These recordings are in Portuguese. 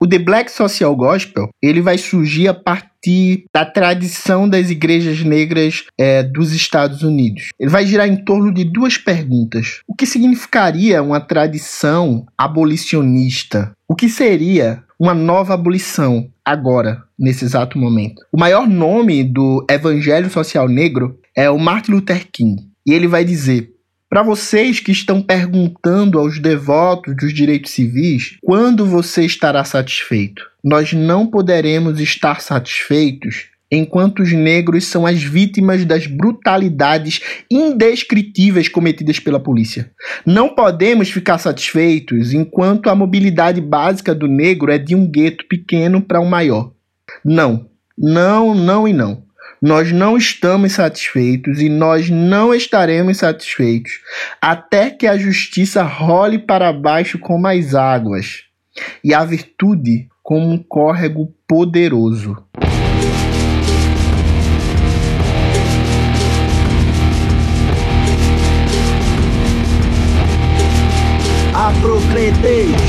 O The Black Social Gospel ele vai surgir a partir da tradição das igrejas negras é, dos Estados Unidos. Ele vai girar em torno de duas perguntas: o que significaria uma tradição abolicionista? O que seria uma nova abolição agora, nesse exato momento? O maior nome do Evangelho Social Negro é o Martin Luther King. E ele vai dizer: para vocês que estão perguntando aos devotos dos direitos civis quando você estará satisfeito, nós não poderemos estar satisfeitos enquanto os negros são as vítimas das brutalidades indescritíveis cometidas pela polícia. Não podemos ficar satisfeitos enquanto a mobilidade básica do negro é de um gueto pequeno para um maior. Não, não, não e não. Nós não estamos satisfeitos e nós não estaremos satisfeitos até que a justiça role para baixo como as águas e a virtude como um córrego poderoso. Afrocretez.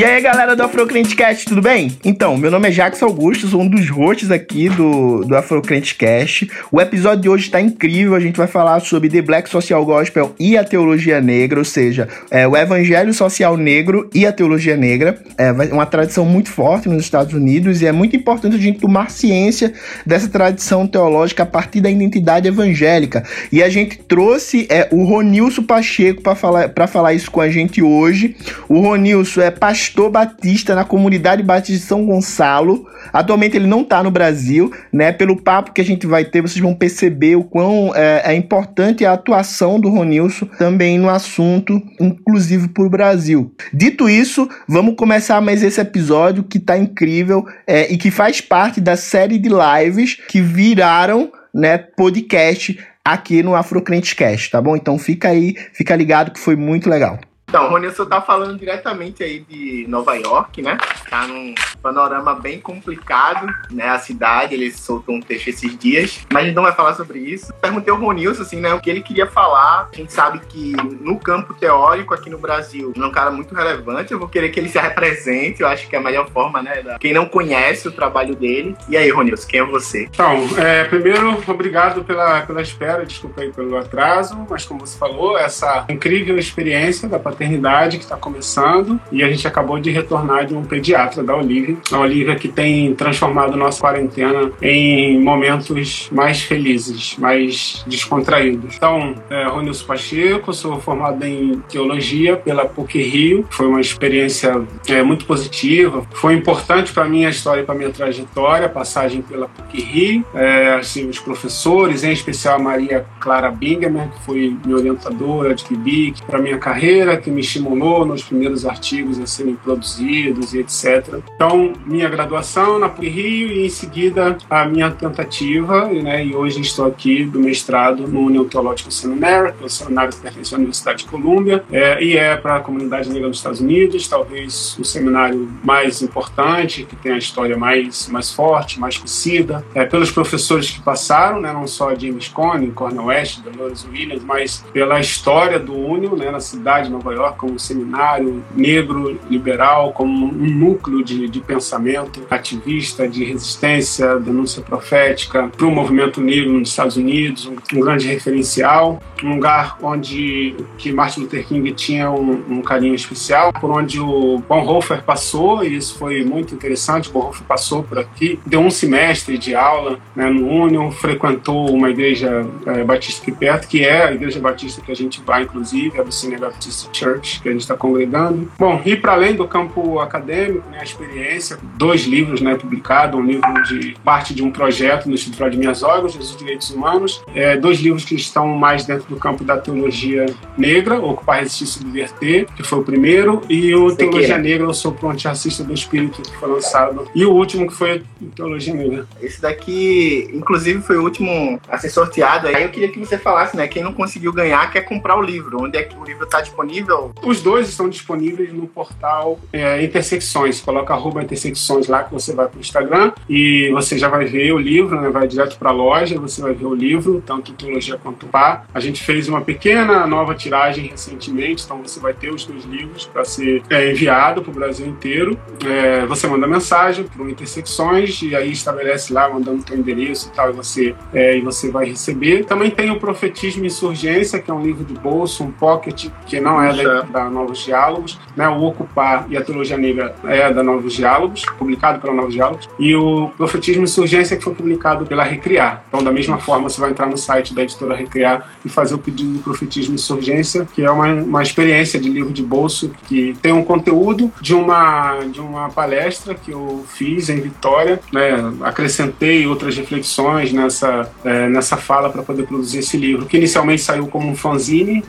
E aí, galera do Afrocrentecast, tudo bem? Então, meu nome é Jackson Augusto, sou um dos hosts aqui do, do Afrocrentecast. O episódio de hoje está incrível, a gente vai falar sobre The Black Social Gospel e a Teologia Negra, ou seja, é, o Evangelho Social Negro e a Teologia Negra. É uma tradição muito forte nos Estados Unidos e é muito importante a gente tomar ciência dessa tradição teológica a partir da identidade evangélica. E a gente trouxe é, o Ronilson Pacheco para falar, falar isso com a gente hoje. O Ronilson é pastor pastor batista na comunidade batista de São Gonçalo. Atualmente ele não está no Brasil, né? Pelo papo que a gente vai ter, vocês vão perceber o quão é, é importante a atuação do Ronilson também no assunto, inclusive para o Brasil. Dito isso, vamos começar mais esse episódio que está incrível é, e que faz parte da série de lives que viraram né, podcast aqui no Afrocrentecast, tá bom? Então fica aí, fica ligado que foi muito legal. Então, Ronilson tá falando diretamente aí de Nova York, né? Tá num panorama bem complicado, né? A cidade, ele soltou um texto esses dias, mas a gente não vai falar sobre isso. Perguntei ao Ronilson, assim, né? O que ele queria falar. A gente sabe que no campo teórico aqui no Brasil, ele é um cara muito relevante. Eu vou querer que ele se represente. Eu acho que é a melhor forma, né? Da... Quem não conhece o trabalho dele. E aí, Ronilson, quem é você? Então, é, primeiro, obrigado pela, pela espera. Desculpa aí pelo atraso, mas como você falou, essa incrível experiência da maternidade que está começando e a gente acabou de retornar de um pediatra da Olivia. A Olivia que tem transformado nossa quarentena em momentos mais felizes, mais descontraídos. Então, é, Ronilson Pacheco, sou formado em teologia pela PUC Rio. Foi uma experiência é, muito positiva. Foi importante para mim a história, para minha trajetória, a passagem pela PUC Rio. É, assim, os professores, em especial a Maria Clara Bingamer, que foi minha orientadora de Kibic, para minha carreira, que me estimulou nos primeiros artigos a serem produzidos e etc. Então, minha graduação na PUC Rio e em seguida a minha tentativa, né, e hoje estou aqui do mestrado no União Teológica Seminário, que é o seminário que pertence à Universidade de Colômbia, é, e é para a comunidade negra dos Estados Unidos, talvez o seminário mais importante, que tem a história mais, mais forte, mais conhecida, é, pelos professores que passaram, né, não só James Cone, Cornel West, Dolores Williams, mas pela história do Union, né, na cidade de Nova York, como um seminário negro liberal, como um núcleo de, de pensamento ativista, de resistência, denúncia profética para o movimento negro nos Estados Unidos, um, um, grande referencial, um lugar onde que Martin Luther King tinha um, um carinho especial, por onde o Bonhoeffer passou, e isso foi muito interessante, Bonhoeffer passou por aqui, deu um semestre de aula né, no Union, frequentou uma igreja é, batista aqui perto, que é a igreja batista que a gente vai, inclusive, a Vicine Baptist Church, Church, que a gente está congregando. Bom, e para além do campo acadêmico, né, a experiência, dois livros né, publicados, um livro de parte de um projeto no Instituto Vladimir Zogos, os Direitos Humanos, é, dois livros que estão mais dentro do campo da teologia negra, Ocupar, Resistir e Subverter, que foi o primeiro, e o Teologia Negra, Eu Sou o Antirracista do Espírito, que foi lançado, e o último que foi Teologia Negra. Esse daqui, inclusive, foi o último a ser sorteado. Aí eu queria que você falasse, né, quem não conseguiu ganhar quer comprar o livro. Onde é que o livro está disponível? Social? Os dois estão disponíveis no portal é, Intersecções. Coloca arroba Intersecções lá que você vai para o Instagram e você já vai ver o livro, né? vai direto para a loja, você vai ver o livro, tanto Teologia quanto Pá. A gente fez uma pequena nova tiragem recentemente, então você vai ter os dois livros para ser é, enviado para o Brasil inteiro. É, você manda mensagem para o Intersecções e aí estabelece lá, mandando o seu endereço e tal, e você, é, e você vai receber. Também tem o Profetismo e Insurgência, que é um livro de bolso, um pocket, que não é da, da Novos Diálogos, né? o Ocupar e a Teologia Negra é da Novos Diálogos, publicado pela Novos Diálogos, e o Profetismo e Insurgência, que foi publicado pela Recriar. Então, da mesma forma, você vai entrar no site da editora Recriar e fazer o pedido do Profetismo e Insurgência, que é uma, uma experiência de livro de bolso que tem um conteúdo de uma, de uma palestra que eu fiz em Vitória, né? acrescentei outras reflexões nessa, é, nessa fala para poder produzir esse livro, que inicialmente saiu como um fanzine,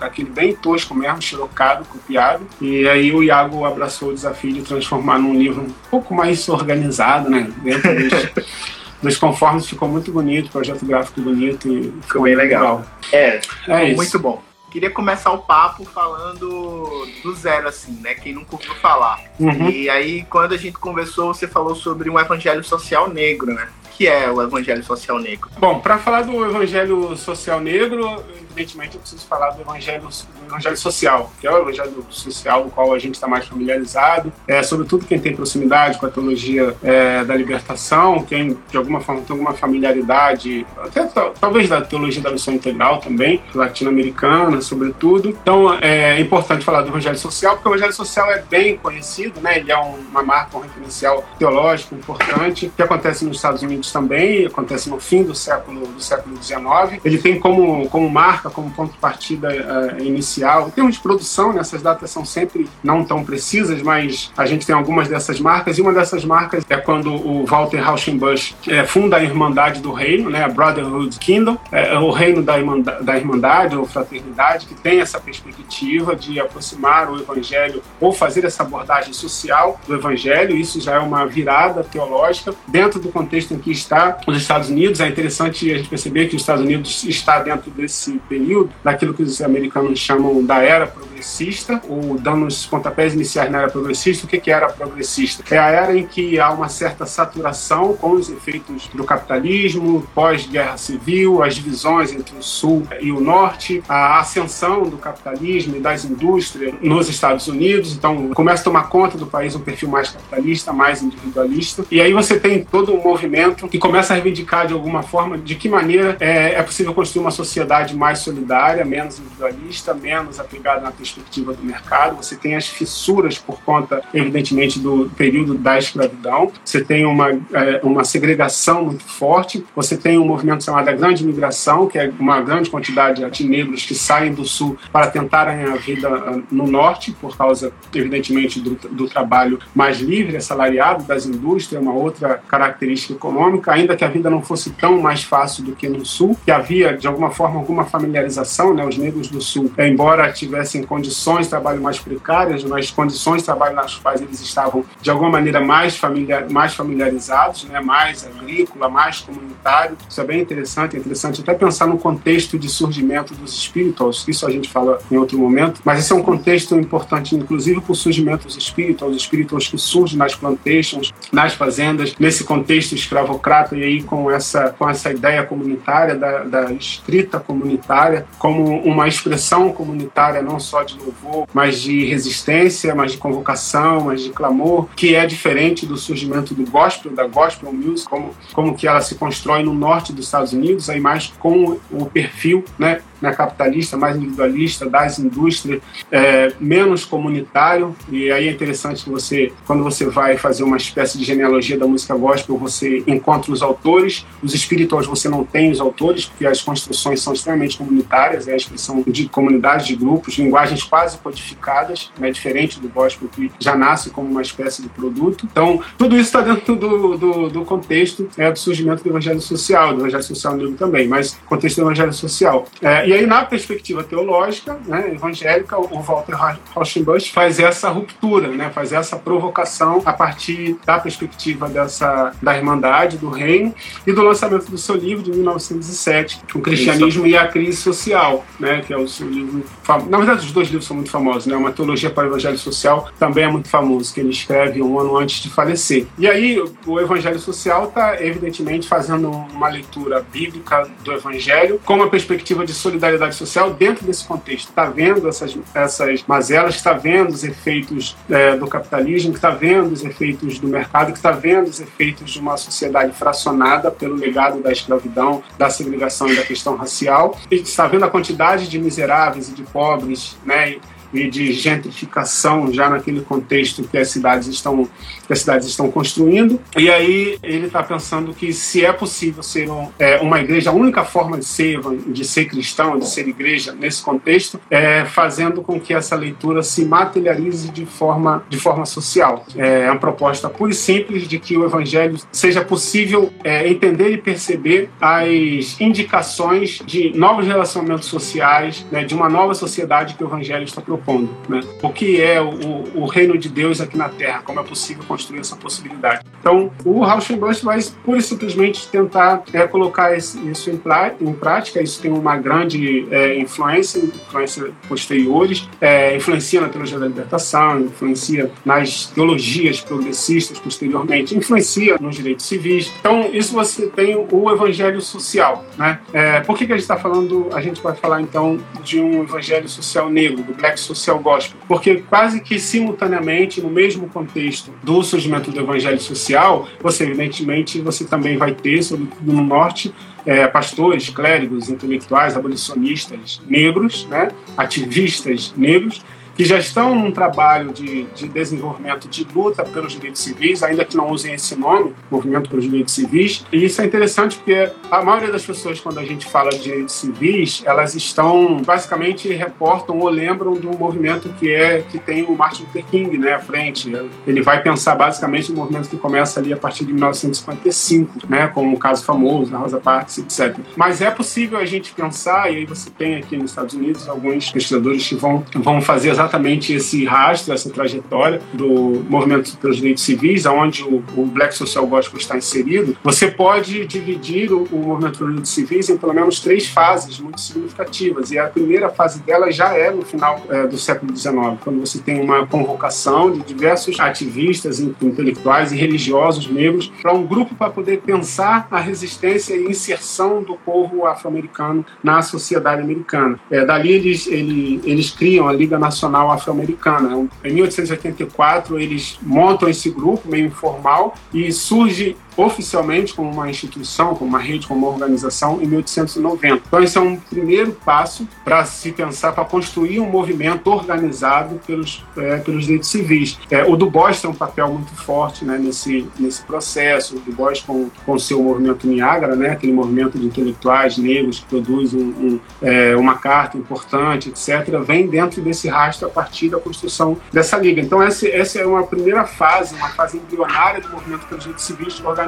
aquele bem tosco mesmo, xerocado, copiado, e aí o Iago abraçou o desafio de transformar num livro um pouco mais organizado, né? Dentro dos, dos conformes ficou muito bonito, projeto gráfico bonito e ficou bem legal. legal. É, é muito bom. Queria começar o papo falando do zero, assim, né? Quem nunca ouviu falar. Uhum. E aí, quando a gente conversou, você falou sobre um evangelho social negro, né? Que é o Evangelho Social Negro? Bom, para falar do Evangelho Social Negro, evidentemente eu preciso falar do Evangelho, do evangelho Social, que é o Evangelho Social do qual a gente está mais familiarizado, é, sobretudo quem tem proximidade com a teologia é, da libertação, quem de alguma forma tem alguma familiaridade, até talvez da teologia da missão integral também, latino-americana, sobretudo. Então é importante falar do Evangelho Social, porque o Evangelho Social é bem conhecido, né? ele é uma marca, um referencial teológico importante, que acontece nos Estados Unidos também, acontece no fim do século do século XIX. Ele tem como, como marca, como ponto de partida uh, inicial. Em termos de produção, né, essas datas são sempre não tão precisas, mas a gente tem algumas dessas marcas, e uma dessas marcas é quando o Walter Rauschenbusch é, funda a Irmandade do Reino, né, a Brotherhood Kingdom, é, o reino da irmandade, da irmandade ou fraternidade, que tem essa perspectiva de aproximar o Evangelho ou fazer essa abordagem social do Evangelho. Isso já é uma virada teológica dentro do contexto em que está os Estados Unidos. É interessante a gente perceber que os Estados Unidos está dentro desse período, daquilo que os americanos chamam da era progressista, ou dando os pontapés iniciais na era progressista. O que, que era progressista? É a era em que há uma certa saturação com os efeitos do capitalismo, pós-guerra civil, as divisões entre o sul e o norte, a ascensão do capitalismo e das indústrias nos Estados Unidos. Então, começa a tomar conta do país um perfil mais capitalista, mais individualista. E aí você tem todo um movimento que começa a reivindicar de alguma forma de que maneira é, é possível construir uma sociedade mais solidária, menos individualista, menos apegada na perspectiva do mercado. Você tem as fissuras por conta, evidentemente, do período da escravidão. Você tem uma, é, uma segregação muito forte. Você tem um movimento chamado a Grande Migração, que é uma grande quantidade de negros que saem do sul para tentarem a vida ah, no norte, por causa, evidentemente, do, do trabalho mais livre, assalariado, das indústrias, uma outra característica econômica econômica, ainda que a vida não fosse tão mais fácil do que no Sul, que havia, de alguma forma, alguma familiarização, né? Os negros do Sul, embora tivessem condições de trabalho mais precárias, mas condições de trabalho nas quais eles estavam, de alguma maneira, mais, familiar, mais familiarizados, né? Mais agrícola, mais comunitário. Isso é bem interessante, é interessante até pensar no contexto de surgimento dos spirituals, isso a gente fala em outro momento, mas esse é um contexto importante, inclusive, para o surgimento dos spirituals, os spirituals que surgem nas plantations, nas fazendas, nesse contexto escravocrata e aí com essa, com essa ideia comunitária, da, da escrita comunitária, como uma expressão comunitária não só de louvor, mas de resistência, mas de convocação, mas de clamor, que é diferente do surgimento do gospel, da gospel music, como, como que ela se constrói no norte dos Estados Unidos, aí mais com o perfil né, né, capitalista, mais individualista, das indústrias, é, menos comunitário. E aí é interessante que você, quando você vai fazer uma espécie de genealogia da música gospel, você encontra os autores. Os espirituais você não tem os autores, porque as construções são extremamente comunitárias, é a expressão de comunidades, de grupos, linguagens quase codificadas, né, diferente do gospel que já nasce como uma espécie de produto. Então, tudo isso está dentro do, do, do contexto é, do surgimento do evangelho social, do evangelho social negro também, mas contexto do evangelho social. É, e aí, na perspectiva teológica, né, evangélica, o Walter Rauschenbusch faz essa ruptura, né, faz essa provocação a partir da perspectiva dessa, da Irmandade, do Reino, e do lançamento do seu livro de 1907, O Cristianismo Isso. e a Crise Social, né, que é o seu livro famoso. Na verdade, os dois livros são muito famosos, né, Uma Teologia para o Evangelho Social também é muito famoso, que ele escreve um ano antes de falecer. E aí, o Evangelho Social está, evidentemente, fazendo uma leitura bíblica do Evangelho com uma perspectiva de solidariedade social dentro desse contexto. Está vendo essas, essas mazelas, está vendo os efeitos é, do capitalismo, está vendo os efeitos do mercado, está vendo os efeitos de uma sociedade fracionada pelo legado da escravidão, da segregação e da questão racial, e está vendo a quantidade de miseráveis e de pobres, né? e de gentrificação já naquele contexto que as cidades estão que as cidades estão construindo e aí ele está pensando que se é possível ser um, é, uma igreja a única forma de ser de ser cristão de ser igreja nesse contexto é fazendo com que essa leitura se materialize de forma de forma social é uma proposta pura e simples de que o evangelho seja possível é, entender e perceber as indicações de novos relacionamentos sociais né, de uma nova sociedade que o evangelho está propondo. Né? O que é o, o, reino de Deus aqui na Terra? Como é possível construir essa possibilidade? Então, o Rauschenbusch vai pura e simplesmente tentar é, colocar isso em, em, prática. Isso tem uma grande é, influência, influência posteriores, é, influencia na teologia da libertação, influencia nas teologias progressistas posteriormente, influencia nos direitos civis. Então, isso você tem o evangelho social. Né? É, por que, que a gente está falando? A gente vai falar então de um evangelho social negro, do Black social gospel, porque quase que simultaneamente, no mesmo contexto do surgimento do evangelho social, você evidentemente você também vai ter, sobretudo no norte, é, pastores, clérigos, intelectuais, abolicionistas negros, né, ativistas negros, que já estão num trabalho de, de desenvolvimento de luta pelos direitos civis, ainda que não usem esse nome, Movimento pelos Direitos Civis. E isso é interessante porque a maioria das pessoas, quando a gente fala de direitos civis, elas estão, basicamente, reportam ou lembram um movimento que é que tem o Martin Luther King né, à frente. Ele vai pensar basicamente no movimento que começa ali a partir de 1955, né, como o caso famoso da Rosa Parks, etc. Mas é possível a gente pensar, e aí você tem aqui nos Estados Unidos alguns pesquisadores que vão, vão fazer exatamente exatamente esse rastro, essa trajetória do movimento pelos direitos civis, onde o, o Black Social Gospel está inserido, você pode dividir o, o movimento pelos direitos civis em pelo menos três fases muito significativas. E a primeira fase dela já é no final é, do século XIX, quando você tem uma convocação de diversos ativistas, intelectuais e religiosos negros para um grupo para poder pensar a resistência e inserção do povo afro-americano na sociedade americana. É, dali eles, eles criam a Liga Nacional Nacional Afro-Americana. Em 1884, eles montam esse grupo meio informal e surge oficialmente como uma instituição, como uma rede, como uma organização em 1890. Então esse é um primeiro passo para se pensar, para construir um movimento organizado pelos, é, pelos direitos civis. É, o Du Bois tem um papel muito forte né, nesse, nesse processo, o Du Bois com, com seu movimento Niágara, né, aquele movimento de intelectuais negros que produz um, um, é, uma carta importante, etc., vem dentro desse rastro a partir da construção dessa liga. Então essa, essa é uma primeira fase, uma fase embrionária do movimento pelos direitos civis organizado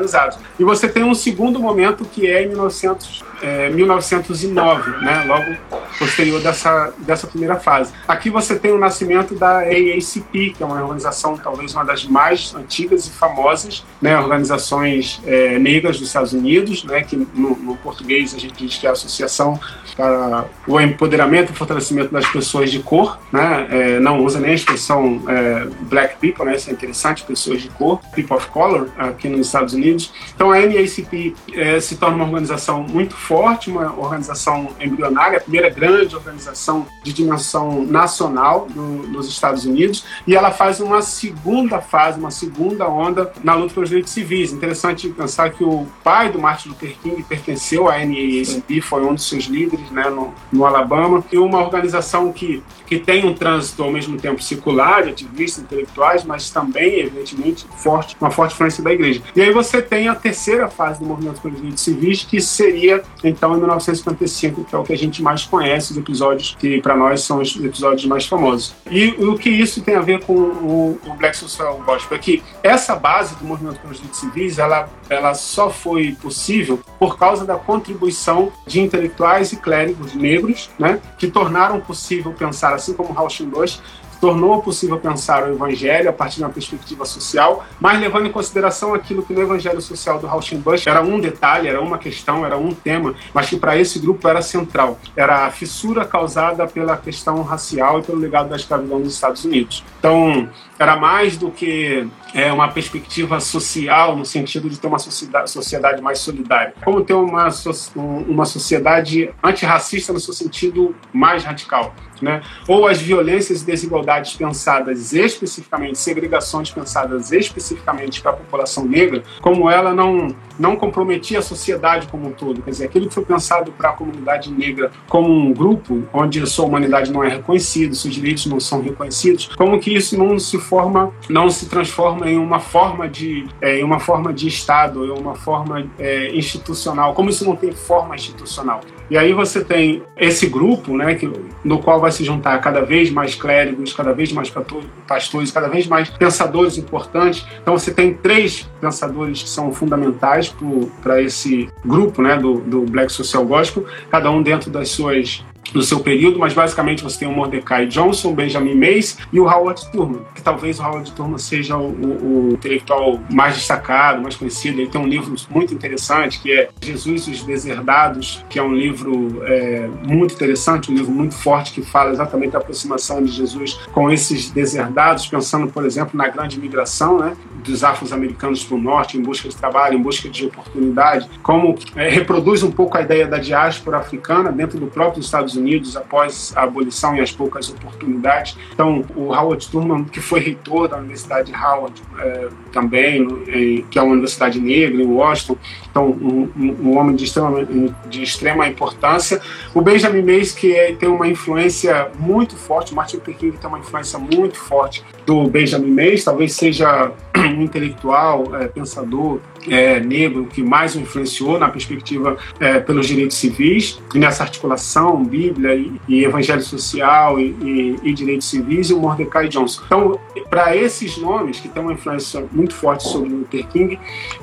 E você tem um segundo momento que é em 1900, é, 1909, né, logo posterior dessa, dessa primeira fase. Aqui você tem o nascimento da AACP, que é uma organização talvez uma das mais antigas e famosas, né, organizações é, negras dos Estados Unidos, né, que no, no, português a gente diz que é a Associação para o Empoderamento e Fortalecimento das Pessoas de Cor, né, é, não usa nem a expressão é, Black People, né, isso é interessante, pessoas de cor, People of Color, aqui nos Estados Unidos. Então a NACP é, se torna uma organização muito forte, uma organização embrionária, a primeira grande organização de dimensão nacional do, dos Estados Unidos, e ela faz uma segunda fase, uma segunda onda na luta pelos direitos civis. Interessante pensar que o pai do Martin Luther King pertenceu à NAACP, foi um dos seus líderes né, no, no Alabama, e uma organização que, que tem um trânsito ao mesmo tempo circular, de ativistas intelectuais, mas também, evidentemente, forte, uma forte influência da igreja. E aí você tem a terceira fase do movimento pelos direitos civis, que seria então em 1955, que é o que a gente mais conhece, os episódios que para nós são os episódios mais famosos. E o que isso tem a ver com o, o Black Social Gospel é que essa base do movimento pelos direitos civis, ela, ela só foi possível por causa da contribuição de intelectuais e clérigos negros, né, que tornaram possível pensar, assim como Rauschenbusch, tornou possível pensar o evangelho a partir de uma perspectiva social, mas levando em consideração aquilo que no evangelho social do Rauschenbusch era um detalhe, era uma questão, era um tema, mas que para esse grupo era central. Era a fissura causada pela questão racial e pelo legado da escravidão dos Estados Unidos. Então, era mais do que é, uma perspectiva social, no sentido de ter uma sociedade, mais solidária. Como ter uma, uma sociedade antirracista no seu sentido mais radical. Né? Ou as violências e desigualdades pensadas especificamente, segregações pensadas especificamente para a população negra, como ela não, não comprometia a sociedade como um todo. Quer dizer, aquilo que foi pensado para a comunidade negra como um grupo, onde a sua humanidade não é reconhecida, seus direitos não são reconhecidos, como que isso não se forma, não se transforma em uma forma de, é, em uma forma de Estado, em uma forma é, institucional, como isso não tem forma institucional. E aí você tem esse grupo, né, que, no qual vai se juntar cada vez mais clérigos, cada vez mais pastores, cada vez mais pensadores importantes. Então você tem três pensadores que são fundamentais para esse grupo, né, do, do Black Social Gospel, cada um dentro das suas do seu período, mas basicamente você tem o Mordecai Johnson, Benjamin Mays e o Howard Turman, que talvez o Howard Turman seja o, o, o, intelectual mais destacado, mais conhecido. Ele tem um livro muito interessante que é Jesus e os Deserdados, que é um livro é, muito interessante, um livro muito forte que fala exatamente da aproximação de Jesus com esses deserdados, pensando, por exemplo, na grande migração né, dos afro-americanos para o norte, em busca de trabalho, em busca de oportunidade, como é, reproduz um pouco a ideia da diáspora africana dentro do próprio Estados Unidos Unidos após a abolição e as poucas oportunidades. Então, o Howard Thurman, que foi reitor da Universidade de Howard é, também, em, que é uma universidade negra em Washington, então um, um homem de extrema, de extrema importância. O Benjamin Mays, que é, tem uma influência muito forte, Martin Luther King tem uma influência muito forte do Benjamin Mays, talvez seja um intelectual, é, pensador é, negro que mais o influenciou na perspectiva é, pelos direitos civis e nessa articulação Bíblia e, e Evangelho Social e, e, e, direitos civis e o Mordecai Johnson. Então, para esses nomes que têm uma influência muito forte sobre Luther King,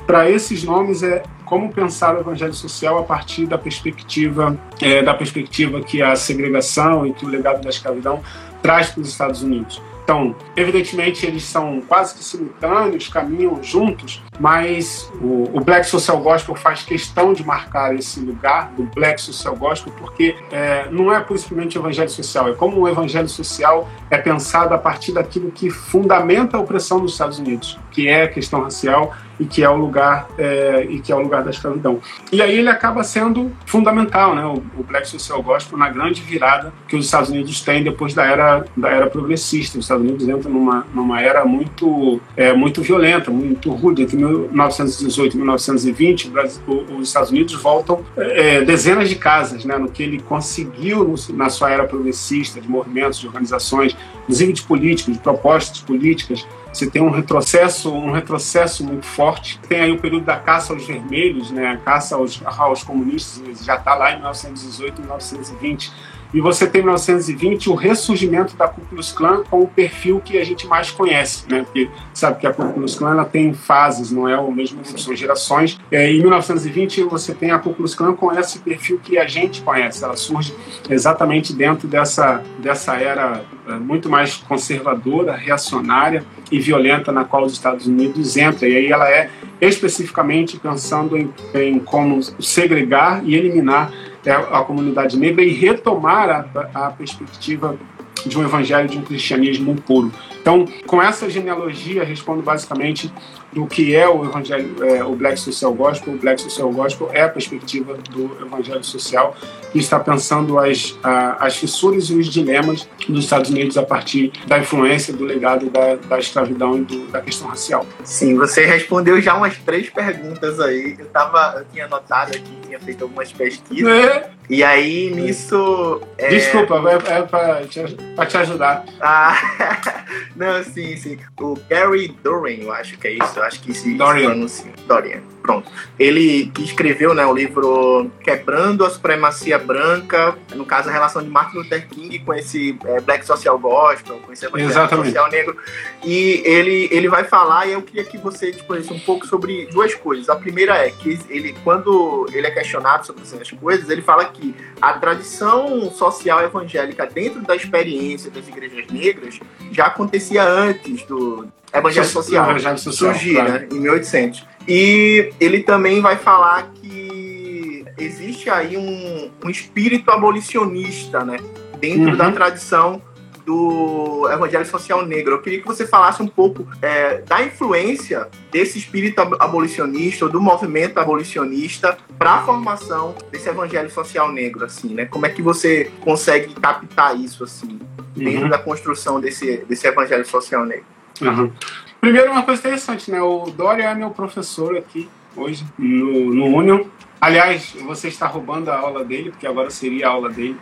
para esses nomes é como pensar o evangelho social a partir da perspectiva é, da perspectiva que a segregação e que o legado da escravidão traz para os Estados Unidos. Então, evidentemente, eles são quase que simultâneos, caminham juntos, mas o, o, Black Social Gospel faz questão de marcar esse lugar do Black Social Gospel, porque é, não é principalmente o evangelho social, é como o evangelho social é pensado a partir daquilo que fundamenta a opressão dos Estados Unidos, que é a questão racial e que é o lugar é, e que é o lugar da escravidão. E aí ele acaba sendo fundamental, né, o, o, Black Social Gospel na grande virada que os Estados Unidos têm depois da era da era progressista. Os Estados Unidos entram numa numa era muito é, muito violenta, muito rude. Entre 1918 e 1920, Brasil, os Estados Unidos voltam é, dezenas de casas, né, no que ele conseguiu na sua era progressista de movimentos, de organizações, inclusive de políticos, de propostas políticas você tem um retrocesso, um retrocesso muito forte. Tem aí o período da caça aos vermelhos, né? A caça aos, aos comunistas já está lá em 1918, 1920 e você tem em 1920 o ressurgimento da Ku Klux Klan com o perfil que a gente mais conhece, né? Porque sabe que a Ku Klux Klan ela tem fases, não é o mesmo são gerações. É, em 1920 você tem a Ku Klux Klan com esse perfil que a gente conhece. Ela surge exatamente dentro dessa, dessa era é, muito mais conservadora, reacionária e violenta na qual os Estados Unidos entram. E aí ela é especificamente pensando em, em como segregar e eliminar é, a comunidade negra e retomar a, a perspectiva de um evangelho, de um cristianismo puro. Então, com essa genealogia, respondo basicamente do que é o evangelho, é, o Black Social Gospel. O Black Social Gospel é a perspectiva do evangelho social que está pensando as, a, as fissuras e os dilemas dos Estados Unidos a partir da influência do legado da, da escravidão e do, da questão racial. Sim, você respondeu já umas três perguntas aí. Eu, tava, eu tinha anotado aqui, tinha feito algumas pesquisas. É. E aí, nisso... É... Desculpa, é, é para te, te ajudar. Ah, Não, sim, sim. O Gary Dorian, eu acho que é isso. Eu acho que se Dorian. pronuncia. Dorian. Pronto. Ele que escreveu né, o livro Quebrando a Supremacia Branca, no caso a relação de Martin Luther King com esse é, Black Social Gospel, com esse Evangelho Social Negro. E ele, ele vai falar, e eu queria que você explicasse um pouco sobre duas coisas. A primeira é que ele, quando ele é questionado sobre essas coisas, ele fala que a tradição social evangélica dentro da experiência das igrejas negras já acontecia antes do Evangelho Social, Evangelho Social surgir, claro. né, em 1800. E ele também vai falar que existe aí um, um espírito abolicionista, né, dentro uhum. da tradição do Evangelho Social Negro. Eu queria que você falasse um pouco é, da influência desse espírito abolicionista, ou do movimento abolicionista, para a formação desse Evangelho Social Negro, assim, né? Como é que você consegue captar isso, assim, dentro uhum. da construção desse, desse Evangelho Social Negro? Uhum. Primeiro, uma coisa interessante, né? O Dória é meu professor aqui hoje no, no Union. Aliás, você está roubando a aula dele, porque agora seria a aula dele.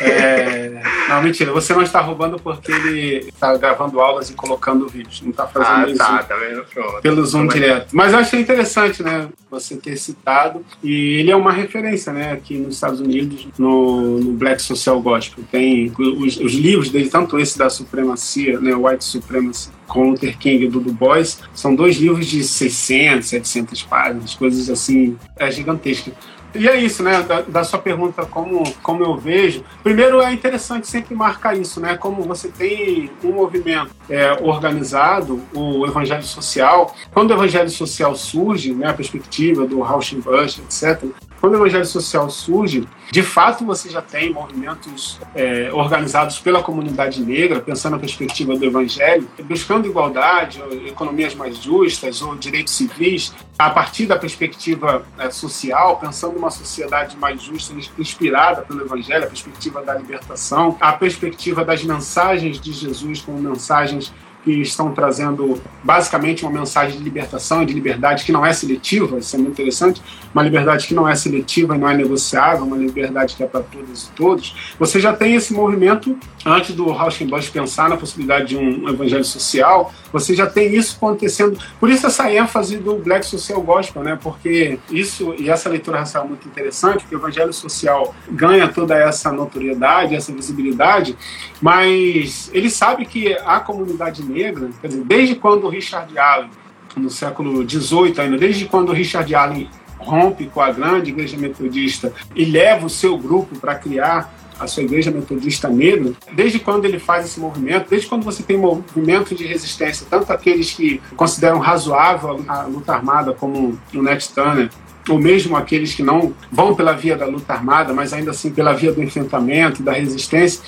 É... Não, mentira, você não está roubando porque ele está gravando aulas e colocando vídeos, não está fazendo ah, isso tá, tá vendo? Pronto. pelo Zoom direto. Mas eu achei interessante, né, você ter citado, e ele é uma referência, né, aqui nos Estados Unidos, no, no Black Social Gospel. Tem os, os, livros dele, tanto esse da supremacia, né, White Supremacy, com Luther King e do Du Bois, são dois livros de 600, 700 páginas, coisas assim, é gigantesca. E é isso, né? Da, da, sua pergunta, como, como eu vejo. Primeiro, é interessante sempre marcar isso, né? Como você tem um movimento é, organizado, o evangelho social. Quando o evangelho social surge, né, a perspectiva do Rauschenbusch, etc., quando o evangelho social surge, de fato você já tem movimentos é, organizados pela comunidade negra, pensando na perspectiva do evangelho, buscando igualdade, economias mais justas ou direitos civis, a partir da perspectiva é, social, pensando uma sociedade mais justa, inspirada pelo evangelho, a perspectiva da libertação, a perspectiva das mensagens de Jesus como mensagens que estão trazendo basicamente uma mensagem de libertação e de liberdade que não é seletiva, isso é muito interessante, uma liberdade que não é seletiva e não é negociável, uma liberdade que é para todas e todos. Você já tem esse movimento antes do Rauschenbusch pensar na possibilidade de um evangelho social, você já tem isso acontecendo. Por isso essa ênfase do Black Social Gospel, né? Porque isso e essa leitura racial é muito interessante, porque o evangelho social ganha toda essa notoriedade, essa visibilidade, mas ele sabe que a comunidade negra, quer dizer, desde quando Richard Allen, no século XVIII ainda, desde quando Richard Allen rompe com a grande igreja metodista e leva o seu grupo para criar a sua igreja metodista negra, desde quando ele faz esse movimento, desde quando você tem movimento de resistência, tanto aqueles que consideram razoável a luta armada, como o Nat Turner, ou mesmo aqueles que não vão pela via da luta armada, mas ainda assim pela via do enfrentamento, da resistência,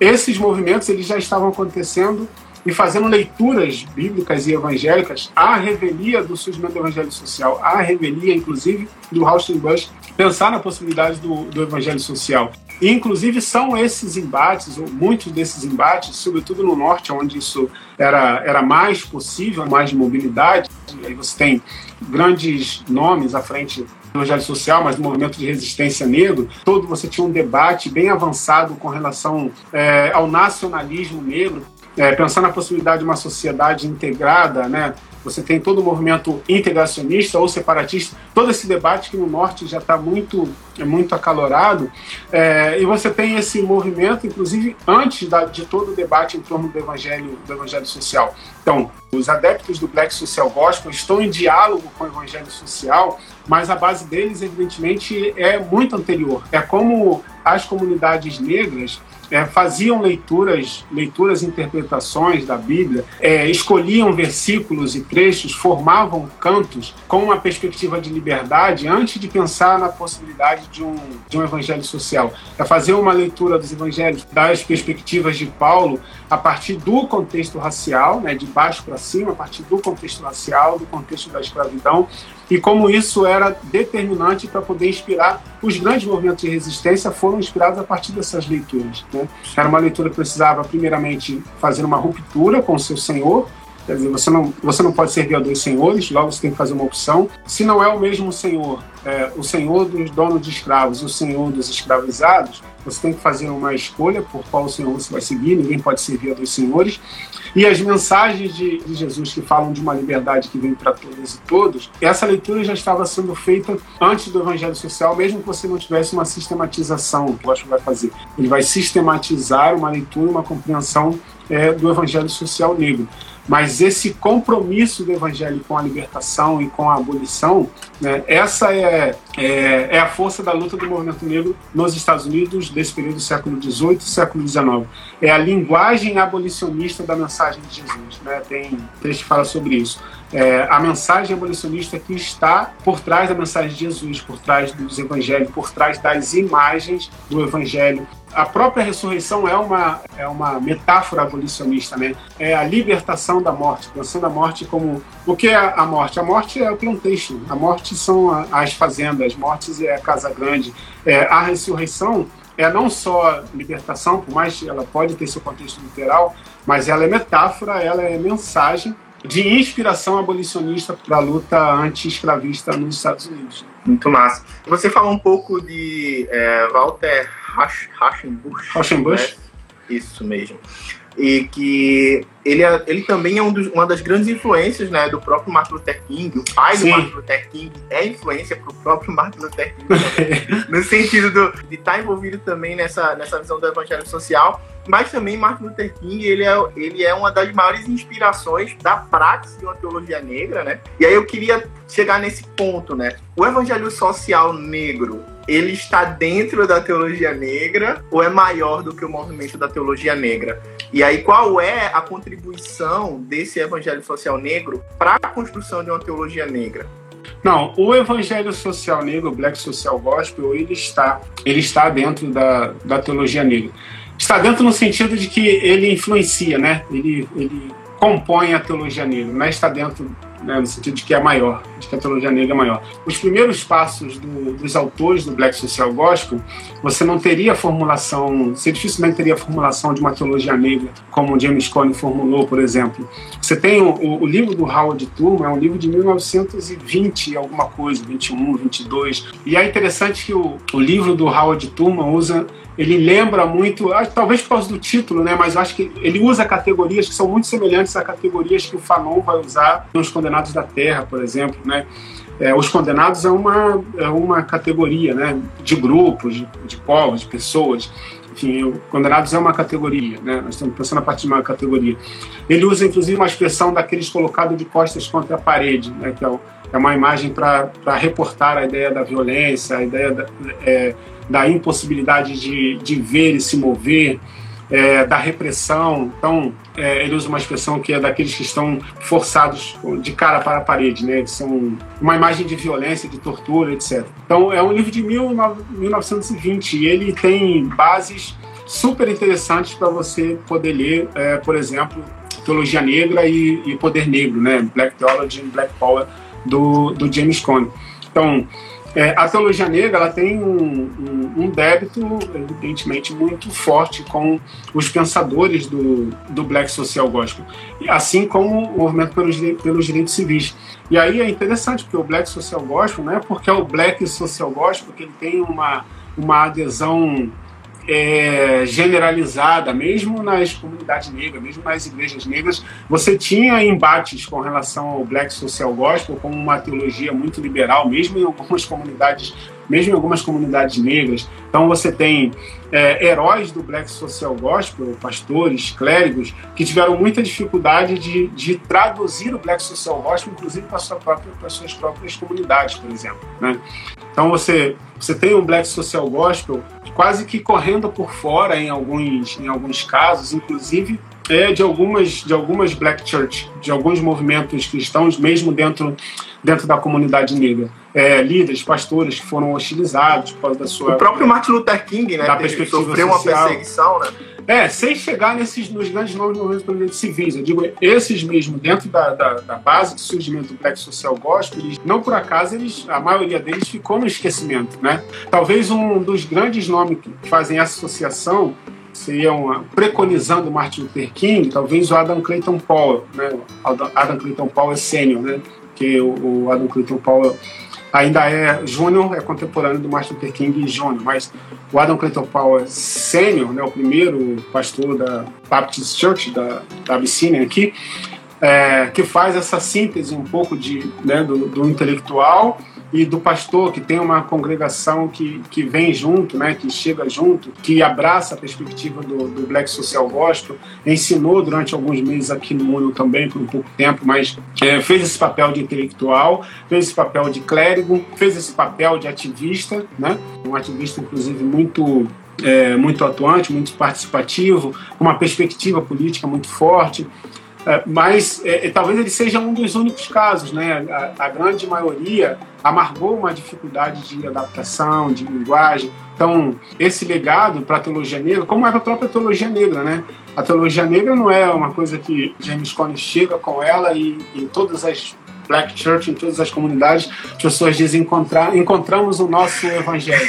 esses movimentos eles já estavam acontecendo e fazendo leituras bíblicas e evangélicas à revelia do surgimento do evangelho social, à revelia, inclusive, do Rauschenbusch, pensar na possibilidade do, do evangelho social. E, inclusive, são esses embates, ou muitos desses embates, sobretudo no norte, onde isso era, era mais possível, mais de mobilidade. Aí você tem grandes nomes à frente do evangelho social, mas do movimento de resistência negro, todo você tinha um debate bem avançado com relação é, ao nacionalismo negro, é, pensar na possibilidade de uma sociedade integrada, né? Você tem todo o movimento integracionista ou separatista, todo esse debate que no norte já está muito, é muito acalorado, é, e você tem esse movimento, inclusive antes da, de todo o debate em torno do evangelho, do evangelho social. Então, os adeptos do Black Social Gospel estão em diálogo com o evangelho social, mas a base deles, evidentemente, é muito anterior. É como as comunidades negras é, faziam leituras, leituras interpretações da Bíblia, é, escolhiam versículos e trechos, formavam cantos com uma perspectiva de liberdade antes de pensar na possibilidade de um, de um evangelho social. É fazer uma leitura dos evangelhos das perspectivas de Paulo a partir do contexto racial, né, de baixo para cima, a partir do contexto racial, do contexto da escravidão, e como isso era determinante para poder inspirar os grandes movimentos de resistência foram inspirados a partir dessas leituras. Né? Era uma leitura que precisava, primeiramente, fazer uma ruptura com o seu senhor, Quer dizer, você não, você não pode servir a dois senhores, logo você tem que fazer uma opção. Se não é o mesmo senhor, é, o senhor dos donos de escravos e o senhor dos escravizados, você tem que fazer uma escolha por qual senhor você vai seguir, ninguém pode servir a dois senhores. E as mensagens de, de Jesus que falam de uma liberdade que vem para todas e todos, essa leitura já estava sendo feita antes do Evangelho Social, mesmo que você não tivesse uma sistematização, que eu acho que vai fazer. Ele vai sistematizar uma leitura, uma compreensão é, do Evangelho Social negro. Mas esse compromisso do evangelho com a libertação e com a abolição, né, essa é, é, é, a força da luta do movimento negro nos Estados Unidos desse período do século XVIII e século XIX. É a linguagem abolicionista da mensagem de Jesus. Né? Tem texto que fala sobre isso. É, a mensagem abolicionista que está por trás da mensagem de Jesus, por trás dos evangelhos, por trás das imagens do evangelho a própria ressurreição é uma, é uma metáfora abolicionista, né? É a libertação da morte, pensando a morte como. O que é a morte? A morte é o plantation, a morte são as fazendas, a morte é a casa grande. É, a ressurreição é não só libertação, por mais que ela pode ter seu contexto literal, mas ela é metáfora, ela é mensagem de inspiração abolicionista para a luta anti-escravista nos Estados Unidos. Muito massa. Você falou um pouco de é, Walter Rauschenbusch. Rauschenbusch. Né? Isso mesmo. E que ele, é, ele também é um dos, uma das grandes influências né, do próprio Martin Luther King. O pai Sim. do Martin Luther King é influência para o próprio Martin Luther King no sentido do, de estar tá envolvido também nessa, nessa visão do evangelho social. Mas também Martin Luther King ele é, ele é uma das maiores inspirações da prática de uma teologia negra, né? E aí eu queria chegar nesse ponto, né? O evangelho social negro ele está dentro da teologia negra ou é maior do que o movimento da teologia negra? E aí, qual é a contribuição desse evangelho social negro para a construção de uma teologia negra? Não, o evangelho social negro, o Black Social Gospel, ele está, ele está dentro da, da teologia negra. Está dentro no sentido de que ele influencia, né? Ele, ele compõe a teologia negra, é está dentro né, no sentido de que é maior, de que a teologia negra é maior. Os primeiros passos do, dos autores do Black Social Gospel, você não teria formulação, você dificilmente teria a formulação de uma teologia negra, como James Cone formulou, por exemplo. Você tem o, o, o livro do Howard Turman, é um livro de 1920, alguma coisa, 21, 22, e é interessante que o, o livro do Howard Turman usa ele lembra muito, talvez por causa do título, né, mas acho que ele usa categorias que são muito semelhantes a categorias que o Fanon vai usar nos Condenados da Terra, por exemplo, né? É, os condenados é uma, é uma categoria né, de grupos, de, de povos, de pessoas. Enfim, o condenados é uma categoria, né? nós estamos pensando a partir de uma categoria. Ele usa, inclusive, uma expressão daqueles colocados de costas contra a parede, né, que é, é uma imagem para reportar a ideia da violência, a ideia da, é, da impossibilidade de, de ver e se mover, é, da repressão. Então, é, ele usa uma expressão que é daqueles que estão forçados de cara para a parede, né? São uma imagem de violência, de tortura, etc. Então, é um livro de 1920 e ele tem bases super interessantes para você poder ler, é, por exemplo, Teologia Negra e, e, Poder Negro, né? Black Theology and Black Power, do, do James Cone. Então, é, a teologia negra ela tem um, um, um, débito, evidentemente, muito forte com os pensadores do, do Black Social Gospel, assim como o movimento pelos, pelos direitos civis. E aí é interessante, porque o Black Social Gospel não é porque é o Black Social Gospel que ele tem uma, uma adesão é, generalizada, mesmo nas comunidades negras, mesmo nas igrejas negras, você tinha embates com relação ao Black Social Gospel como uma teologia muito liberal, mesmo em algumas comunidades, mesmo em algumas comunidades negras. Então você tem é, heróis do Black Social Gospel, pastores, clérigos, que tiveram muita dificuldade de, de traduzir o Black Social Gospel, inclusive para, sua própria, para suas próprias comunidades, por exemplo. Né? Então você, você tem um Black Social Gospel quase que correndo por fora em alguns, em alguns casos, inclusive é de algumas de algumas black church, de alguns movimentos cristãos mesmo dentro dentro da comunidade negra. É, líderes, pastores que foram hostilizados por causa da sua O próprio Martin Luther King, né, da perspectiva sofreu social. uma perseguição, né? É, sem chegar nesses nos grandes nomes movimentos civis. Eu digo, esses mesmo, dentro da, da, da, base de surgimento do Black Social Gospel, eles, não por acaso, eles, a maioria deles ficou no esquecimento, né? Talvez um dos grandes nomes que fazem essa associação seriam preconizando Martin Luther King, talvez o Adam Clayton Powell, né? Adam Clayton Powell é sênior, né? Que o Adam Clayton Powell ainda é júnior, é contemporâneo do Martin Luther King Júnior, mas o Adam Clayton Powell é sênior, né? O primeiro pastor da Baptist Church da, da Abissínia aqui, é, que faz essa síntese um pouco de, né, do, do intelectual e do pastor que tem uma congregação que, que vem junto, né, que chega junto, que abraça a perspectiva do, do Black Social Gospel, ensinou durante alguns meses aqui no mundo também, por um pouco tempo, mas é, fez esse papel de intelectual, fez esse papel de clérigo, fez esse papel de ativista, né, um ativista inclusive muito é, muito atuante, muito participativo, uma perspectiva política muito forte. É, mas é, é, talvez ele seja um dos únicos casos, né? A, a, grande maioria amargou uma dificuldade de adaptação, de linguagem. Então, esse legado para a teologia negra, como é para a própria teologia negra, né? A teologia negra não é uma coisa que James Cone chega com ela e em todas as Black Church, em todas as comunidades, as pessoas dizem encontrar, encontramos o nosso evangelho.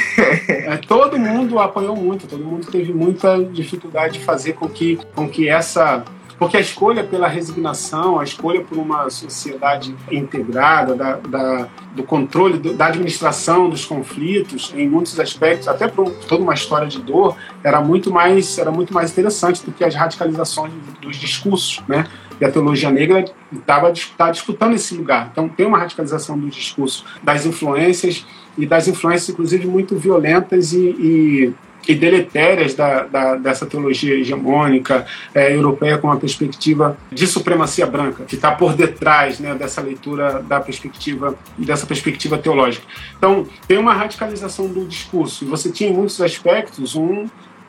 É, todo mundo apoiou muito, todo mundo teve muita dificuldade de fazer com que, com que essa porque a escolha pela resignação, a escolha por uma sociedade integrada, da, da do controle, do, da administração dos conflitos, em muitos aspectos, até por toda uma história de dor, era muito mais, era muito mais interessante do que as radicalizações dos discursos, né? E a teologia negra estava tá disputando esse lugar. Então tem uma radicalização do discurso, das influências e das influências, inclusive, muito violentas e, e e deletérias da, da, dessa teologia hegemônica é, europeia com uma perspectiva de supremacia branca, que está por detrás né, dessa leitura da perspectiva dessa perspectiva teológica. Então, tem uma radicalização do discurso. E você tinha em muitos aspectos um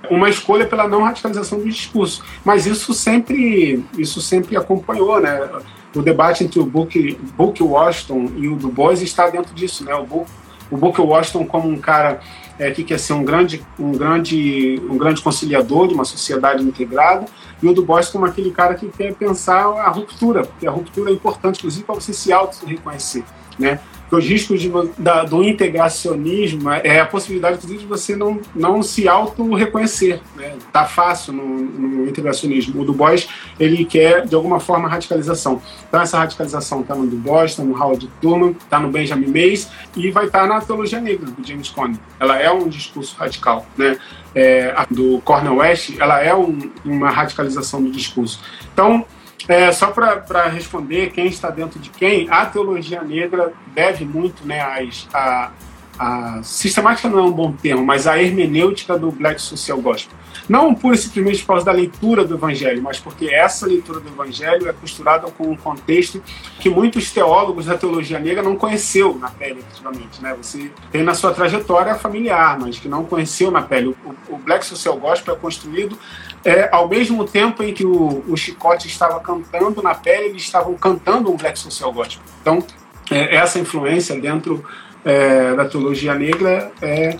uma escolha pela não radicalização do discurso, mas isso sempre isso sempre acompanhou, né? O debate entre o Book, Book Washington e o Du Bois está dentro disso, né? O Book, o Book Washington como um cara é, que quer ser um grande, um, grande, um grande conciliador de uma sociedade integrada, e o Du Bois como aquele cara que quer pensar a ruptura, porque a ruptura é importante, inclusive, para você se auto-reconhecer. Né? Os riscos de, da, do integracionismo é a possibilidade, de você não, não se auto-reconhecer. Né? Tá fácil no, no, integracionismo. O Du Bois, ele quer, de alguma forma, radicalização. Então, essa radicalização está no Du Bois, está no Howard Thurman, está no Benjamin Mays e vai estar tá na teologia negra, do James Cone. Ela é um discurso radical. Né? É, do Cornel West, ela é um, uma radicalização do discurso. Então, é, só para responder quem está dentro de quem, a teologia negra deve muito né, às, a, a sistemática não é um bom termo, mas a hermenêutica do Black Social Gospel. Não por simplesmente por causa da leitura do Evangelho, mas porque essa leitura do Evangelho é costurada com um contexto que muitos teólogos da teologia negra não conheceu na pele, efetivamente. Né? Você tem na sua trajetória familiar, mas que não conheceu na pele. O, o Black Social Gospel é construído é, ao mesmo tempo em que o, o Chicote estava cantando na pele, eles estavam cantando um Black Social Gospel. Então, é, essa influência dentro é, da teologia negra é,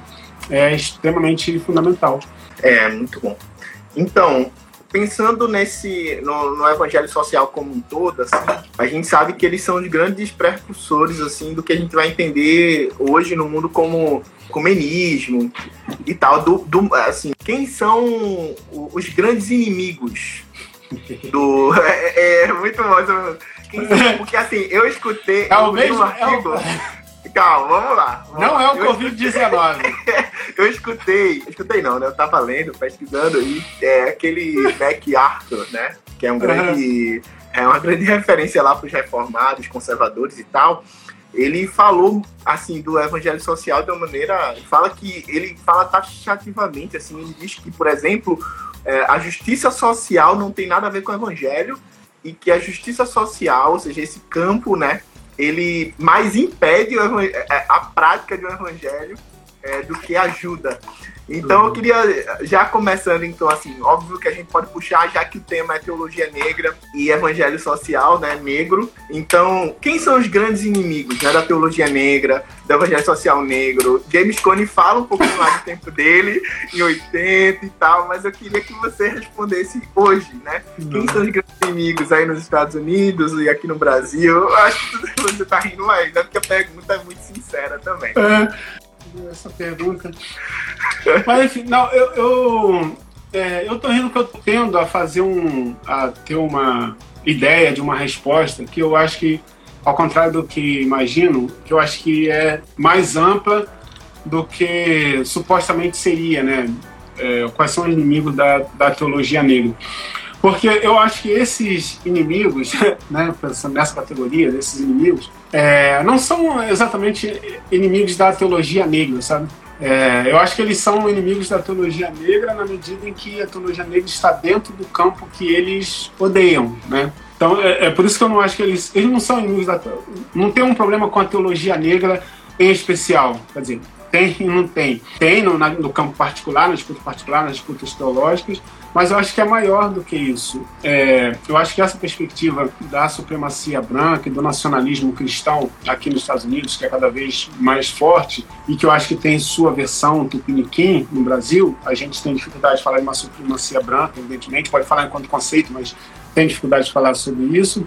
é extremamente fundamental. É, muito bom. Então, pensando nesse no, no, evangelho social como um todo, assim, a gente sabe que eles são os grandes precursores assim do que a gente vai entender hoje no mundo como comunismo e tal. Do, do assim, quem são os grandes inimigos do é, é muito bom. Porque assim, eu escutei, é o mesmo, um artigo. É o... Calma, vamos lá. Vamos não lá. é o Covid-19. eu escutei, escutei não, né? Eu tava lendo, pesquisando, e é aquele Mac Arthur, né? Que é um grande. Uhum. É uma grande referência lá para os reformados, conservadores e tal. Ele falou assim do evangelho social de uma maneira, fala que ele fala taxativamente assim, ele diz que, por exemplo, é, a justiça social não tem nada a ver com o evangelho e que a justiça social, ou seja, esse campo, né, ele mais impede é, a prática de um evangelho é, do que ajuda. Então eu queria, já começando então assim, óbvio que a gente pode puxar, já que o tema é teologia negra e evangelho social, né, negro. Então, quem são os grandes inimigos né, da teologia negra, do evangelho social negro? James Cone fala um pouquinho mais do tempo dele, em 80 e tal, mas eu queria que você respondesse hoje, né? Quem são os grandes inimigos aí nos Estados Unidos e aqui no Brasil? Eu acho que você tá rindo aí, né? Porque a pergunta é muito sincera também. É essa pergunta. Mas enfim, não, eu, eu, é, eu tô rindo que eu tendo a fazer um. a ter uma ideia de uma resposta que eu acho que, ao contrário do que imagino, que eu acho que é mais ampla do que supostamente seria, né? É, quais são os inimigos da, da teologia negra. Porque eu acho que esses inimigos, né, pensando nessa categoria, desses inimigos, é, não são exatamente inimigos da teologia negra, sabe? É, eu acho que eles são inimigos da teologia negra na medida em que a teologia negra está dentro do campo que eles odeiam, né? Então é, é por isso que eu não acho que eles eles não são inimigos da não tem um problema com a teologia negra em especial, quer dizer, tem e não tem. Tem no, na, no campo particular, na disputa particular, nas disputas teológicas, mas eu acho que é maior do que isso. É, eu acho que essa perspectiva da supremacia branca e do nacionalismo cristão aqui nos Estados Unidos, que é cada vez mais forte, e que eu acho que tem sua versão tupiniquim no Brasil, a gente tem dificuldade de falar de uma supremacia branca, evidentemente, pode falar enquanto conceito, mas tem dificuldade de falar sobre isso.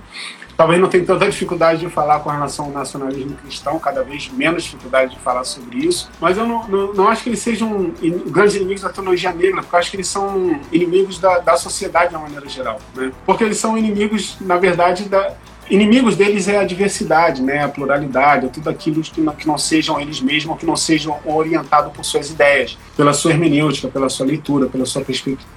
Talvez não tenha tanta dificuldade de falar com relação ao nacionalismo cristão, cada vez menos dificuldade de falar sobre isso. Mas eu não, não, não acho que eles sejam grandes inimigos da teologia negra, porque eu acho que eles são inimigos da, da sociedade de uma maneira geral. Né? Porque eles são inimigos, na verdade, da, inimigos deles é a diversidade, né, a pluralidade, é tudo aquilo que não, que não sejam eles mesmos, que não sejam orientados por suas ideias, pela sua hermenêutica, pela sua leitura, pela sua,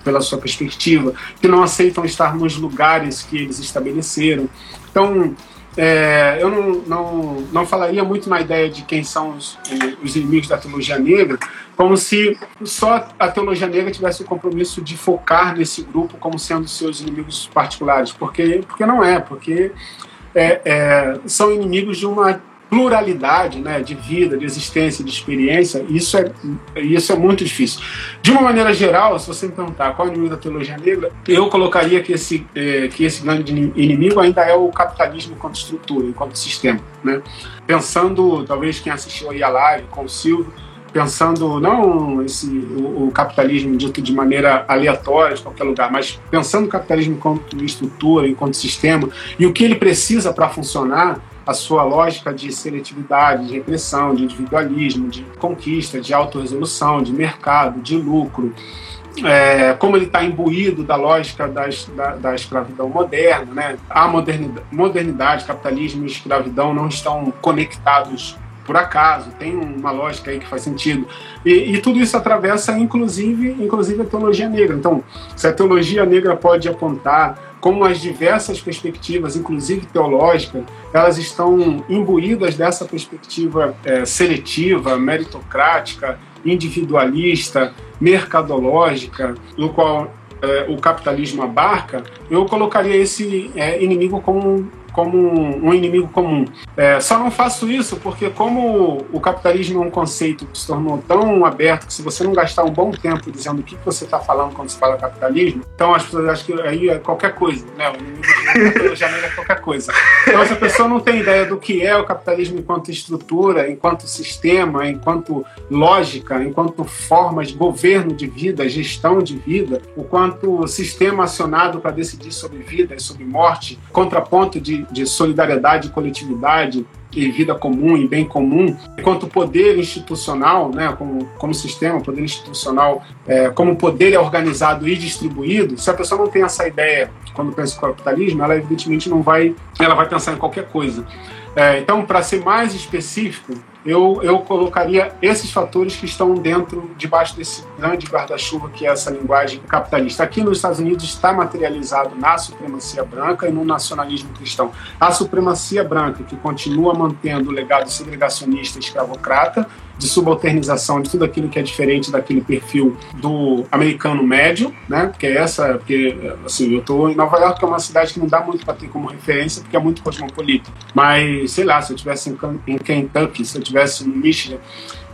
pela sua perspectiva, que não aceitam estar nos lugares que eles estabeleceram. Então, é, eu não, não, não falaria muito na ideia de quem são os, os inimigos da teologia negra, como se só a teologia negra tivesse o compromisso de focar nesse grupo como sendo seus inimigos particulares, porque, porque não é, porque é, é, são inimigos de uma pluralidade né, de vida, de existência, de experiência, isso é, isso é muito difícil. De uma maneira geral, se você me perguntar qual é o inimigo da teologia negra, eu colocaria que esse, é, que esse grande inimigo ainda é o capitalismo enquanto estrutura, enquanto sistema. Né? Pensando, talvez quem assistiu aí a live com o Silvio, pensando não esse, o, o, capitalismo dito de maneira aleatória de qualquer lugar, mas pensando o capitalismo enquanto estrutura, enquanto sistema e o que ele precisa para funcionar, a sua lógica de seletividade, de repressão, de individualismo, de conquista, de autorresolução, de mercado, de lucro, é, como ele está imbuído da lógica das, da, da, escravidão moderna, né? A modernidade, modernidade, capitalismo e escravidão não estão conectados por acaso, tem uma lógica aí que faz sentido. E, e, tudo isso atravessa, inclusive, inclusive a teologia negra. Então, se a teologia negra pode apontar como as diversas perspectivas, inclusive teológicas, elas estão imbuídas dessa perspectiva é, seletiva, meritocrática, individualista, mercadológica, no qual é, o capitalismo abarca, eu colocaria esse é, inimigo como como um inimigo comum. É, só não faço isso porque, como o capitalismo é um conceito que se tornou tão aberto que se você não gastar um bom tempo dizendo o que você está falando quando se fala capitalismo, então as pessoas acham que aí é qualquer coisa, né? O inimigo janeiro é qualquer coisa. Então, essa pessoa não tem ideia do que é o capitalismo enquanto estrutura, enquanto sistema, enquanto lógica, enquanto forma de governo de vida, gestão de vida, o quanto sistema acionado para decidir sobre vida e sobre morte, contraponto de de, solidariedade, coletividade e vida comum e bem comum, enquanto poder institucional, né, como, como sistema, poder institucional, é, como poder é organizado e distribuído, se a pessoa não tem essa ideia quando pensa em capitalismo, ela evidentemente não vai, ela vai pensar em qualquer coisa. É, então, para ser mais específico, eu, eu colocaria esses fatores que estão dentro, debaixo desse grande guarda-chuva que é essa linguagem capitalista. Aqui nos Estados Unidos está materializado na supremacia branca e no nacionalismo cristão. A supremacia branca, que continua mantendo o legado segregacionista e escravocrata, de subalternização de tudo aquilo que é diferente daquele perfil do americano médio, né? Porque é essa, porque assim, eu estou em Nova York, que é uma cidade que não dá muito para ter como referência, porque é muito cosmopolita. Mas sei lá, se eu tivesse em Kentucky, se eu tivesse no Michigan,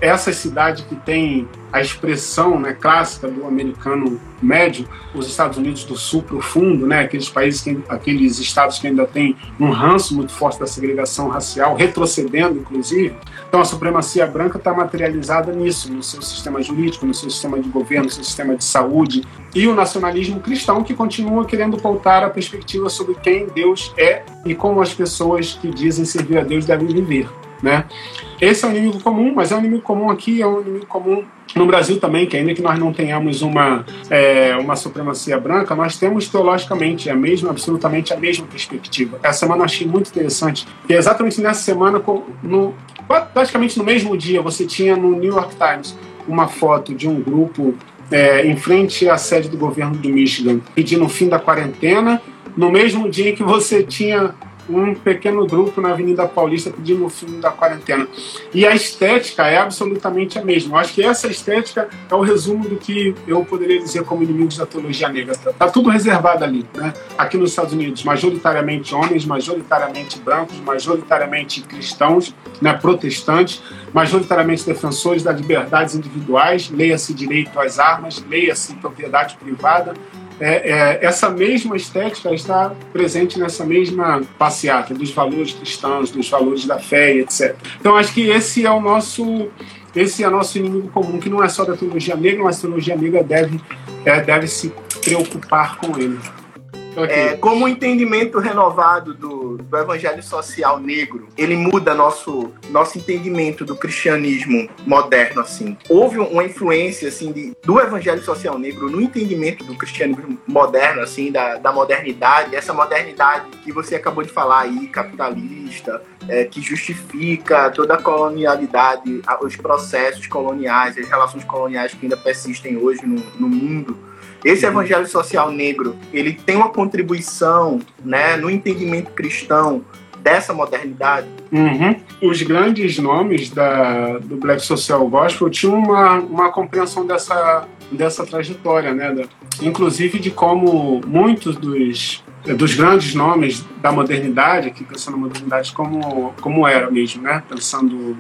essa cidade que tem a expressão né, clássica do americano médio, os Estados Unidos do Sul profundo, né, aqueles países, que, aqueles estados que ainda têm um ranço muito forte da segregação racial, retrocedendo inclusive. Então a supremacia branca está materializada nisso, no seu sistema jurídico, no seu sistema de governo, no seu sistema de saúde, e o nacionalismo cristão que continua querendo pautar a perspectiva sobre quem Deus é e como as pessoas que dizem servir a Deus devem viver. Né? Esse é um inimigo comum, mas é um inimigo comum aqui, é um inimigo comum no Brasil também, que ainda que nós não tenhamos uma, é, uma supremacia branca, nós temos teologicamente a mesma, absolutamente a mesma perspectiva. Essa semana eu achei muito interessante, que é exatamente nessa semana, no, praticamente no mesmo dia, você tinha no New York Times uma foto de um grupo é, em frente à sede do governo do Michigan, pedindo o fim da quarentena, no mesmo dia que você tinha um pequeno grupo na Avenida Paulista pedindo o fim da quarentena. E a estética é absolutamente a mesma. Eu acho que essa estética é o resumo do que eu poderia dizer como inimigos da teologia negra. Está tá tudo reservado ali. Né? Aqui nos Estados Unidos, majoritariamente homens, majoritariamente brancos, majoritariamente cristãos, né, protestantes, majoritariamente defensores das liberdades individuais, leia-se direito às armas, leia-se propriedade privada, é, é, essa mesma estética está presente nessa mesma passeata dos valores cristãos, dos valores da fé, etc. Então acho que esse é o nosso esse é o nosso inimigo comum, que não é só da teologia negra, mas a teologia negra deve, é, deve se preocupar com ele. Okay. É, como o entendimento renovado do, do evangelho social negro, ele muda nosso, nosso entendimento do cristianismo moderno, assim. Houve uma influência, assim, de, do evangelho social negro no entendimento do cristianismo moderno, assim, da, da modernidade, essa modernidade que você acabou de falar aí, capitalista, é, que justifica toda a colonialidade, os processos coloniais, as relações coloniais que ainda persistem hoje no, no mundo esse evangelho social negro, ele tem uma contribuição, né, no entendimento cristão dessa modernidade. Uhum. Os grandes nomes da, do Black Social Gospel tinham uma, uma compreensão dessa, dessa trajetória, né? Da, inclusive de como muitos dos, dos grandes nomes da modernidade, que pensando na modernidade como, como era mesmo, né? Pensando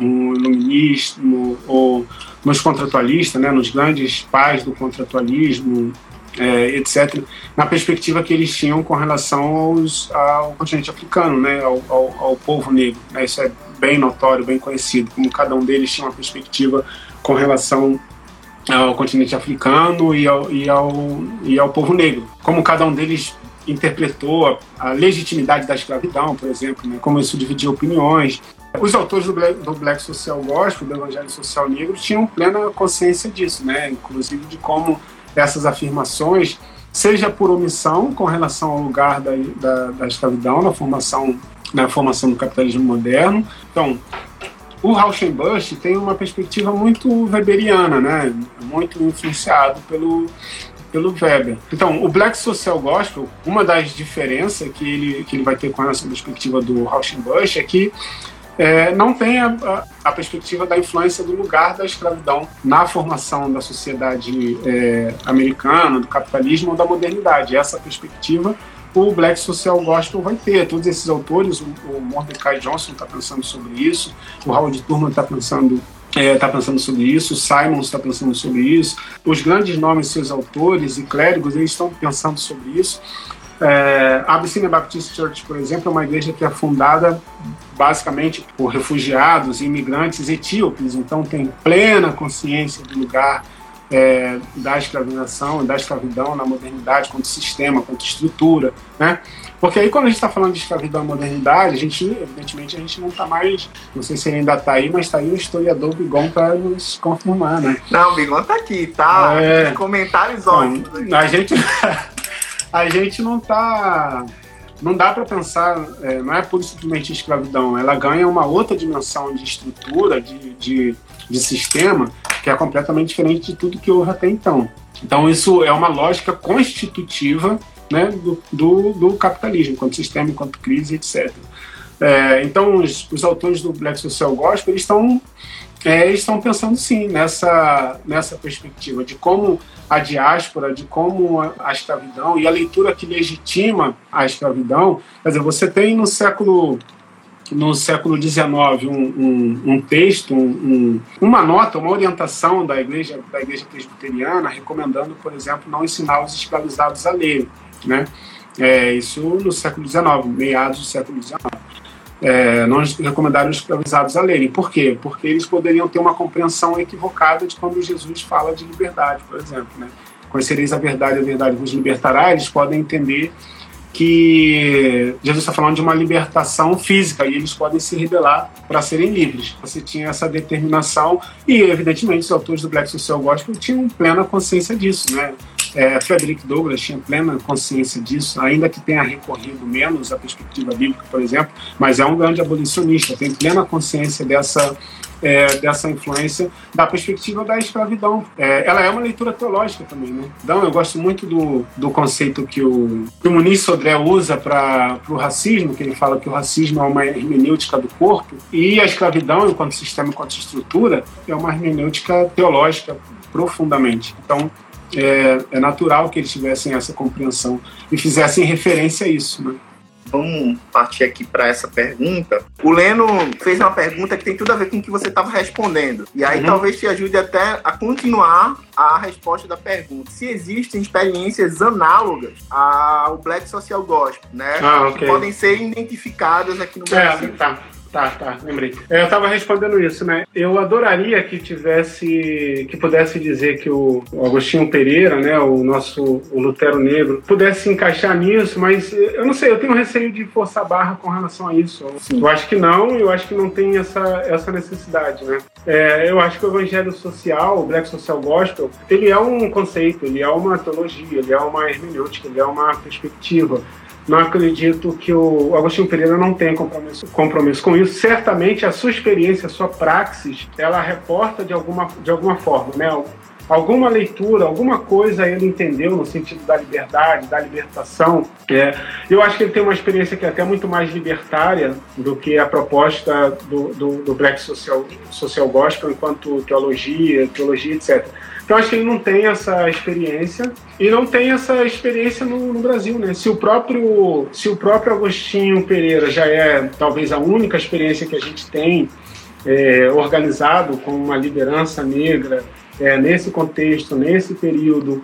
no iluminismo ou nos contratualistas, né, nos grandes pais do contratualismo, é, etc., na perspectiva que eles tinham com relação aos, ao continente africano, né, ao, ao, ao povo negro. Né, isso é bem notório, bem conhecido, como cada um deles tinha uma perspectiva com relação ao continente africano e ao, e ao, e ao povo negro. Como cada um deles interpretou a, a legitimidade da escravidão, por exemplo, né, como isso dividia opiniões. Os autores do Black, do Black Social Gospel, do Evangelho Social Negro, tinham plena consciência disso, né? inclusive de como essas afirmações, seja por omissão com relação ao lugar da, da, da escravidão na formação, na formação do capitalismo moderno. Então, o Rauschenbusch tem uma perspectiva muito weberiana, né? muito influenciado pelo, pelo Weber. Então, o Black Social Gospel, uma das diferenças que ele, que ele vai ter com essa perspectiva do Rauschenbusch é que é, não tem a, a, perspectiva da influência do lugar da escravidão na formação da sociedade é, americana, do capitalismo ou da modernidade. Essa perspectiva o Black Social Gospel vai ter. Todos esses autores, o, o Mordecai Johnson está pensando sobre isso, o Howard Turman está pensando está é, pensando sobre isso, o Simon está pensando sobre isso, os grandes nomes, seus autores e clérigos, eles estão pensando sobre isso. É, a Abyssinia Baptist Church, por exemplo, é uma igreja que é fundada basicamente por refugiados e imigrantes etíopes, então tem plena consciência do lugar é, da escravização, da escravidão na modernidade, quanto sistema, quanto estrutura, né? Porque aí quando a gente está falando de escravidão e modernidade, a gente, evidentemente, a gente não está mais, não sei se ele ainda está aí, mas está aí o historiador Bigon para nos confirmar, né? Não, o Bigon está aqui, tá? É... Comentários ótimos. A gente... a gente não tá. Não dá para pensar, é, não é pura simplesmente escravidão, ela ganha uma outra dimensão de estrutura, de, de, de sistema, que é completamente diferente de tudo que houve até então. Então, isso é uma lógica constitutiva né, do, do, do capitalismo, enquanto sistema, enquanto crise, etc. É, então, os, os, autores do Black Social Gospel eles estão é, estão pensando sim nessa, nessa perspectiva de como a diáspora, de como a, escravidão e a leitura que legitima a escravidão. Quer dizer, você tem no século no século XIX um, um, um texto, um, uma nota, uma orientação da igreja da igreja presbiteriana recomendando, por exemplo, não ensinar os escravizados a ler, né? É, isso no século XIX, meados do século XIX é, não recomendaram os escravizados a lerem. Por quê? Porque eles poderiam ter uma compreensão equivocada de quando Jesus fala de liberdade, por exemplo. Né? Conhecereis a verdade, a verdade vos libertará. Eles podem entender que Jesus está falando de uma libertação física e eles podem se rebelar para serem livres. Você tinha essa determinação e, evidentemente, os autores do Black Social Gospel tinham plena consciência disso, né? É, Frederick Douglass tinha plena consciência disso, ainda que tenha recorrido menos à perspectiva bíblica, por exemplo, mas é um grande abolicionista, tem plena consciência dessa é, dessa influência da perspectiva da escravidão. É, ela é uma leitura teológica também, né? Então, eu gosto muito do, do conceito que o, que o Muniz Sodré usa para o racismo, que ele fala que o racismo é uma hermenêutica do corpo, e a escravidão, enquanto sistema, enquanto estrutura, é uma hermenêutica teológica profundamente. Então, é, é natural que eles tivessem essa compreensão e fizessem referência a isso, né? Vamos partir aqui para essa pergunta. O Leno fez uma pergunta que tem tudo a ver com o que você estava respondendo. E aí uhum. talvez te ajude até a continuar a resposta da pergunta. Se existem experiências análogas ao Black Social Gospel, né? Ah, okay. Que podem ser identificadas aqui no é, Brasil. É, tá. Tá, tá, lembrei. Eu estava respondendo isso, né? Eu adoraria que tivesse, que pudesse dizer que o Agostinho Pereira, né, o nosso o Lutero Negro, pudesse se encaixar nisso, mas eu não sei, eu tenho receio de forçar barra com relação a isso. Sim. Eu acho que não, eu acho que não tem essa, essa necessidade, né? É, eu acho que o evangelho social, o Black Social Gospel, ele é um conceito, ele é uma teologia, ele é uma hermenêutica, ele é uma perspectiva não acredito que o Agostinho Pereira não tenha compromisso, compromisso com isso. Certamente a sua experiência, a sua praxis, ela reporta de alguma, de alguma forma, né? Alguma leitura, alguma coisa ele entendeu no sentido da liberdade, da libertação. É, eu acho que ele tem uma experiência que é até muito mais libertária do que a proposta do, do, do Black Social, Social Gospel enquanto teologia, teologia, etc. Então acho que ele não tem essa experiência e não tem essa experiência no, no, Brasil, né? Se o próprio se o próprio Agostinho Pereira já é talvez a única experiência que a gente tem é, organizado com uma liderança negra é, nesse contexto, nesse período,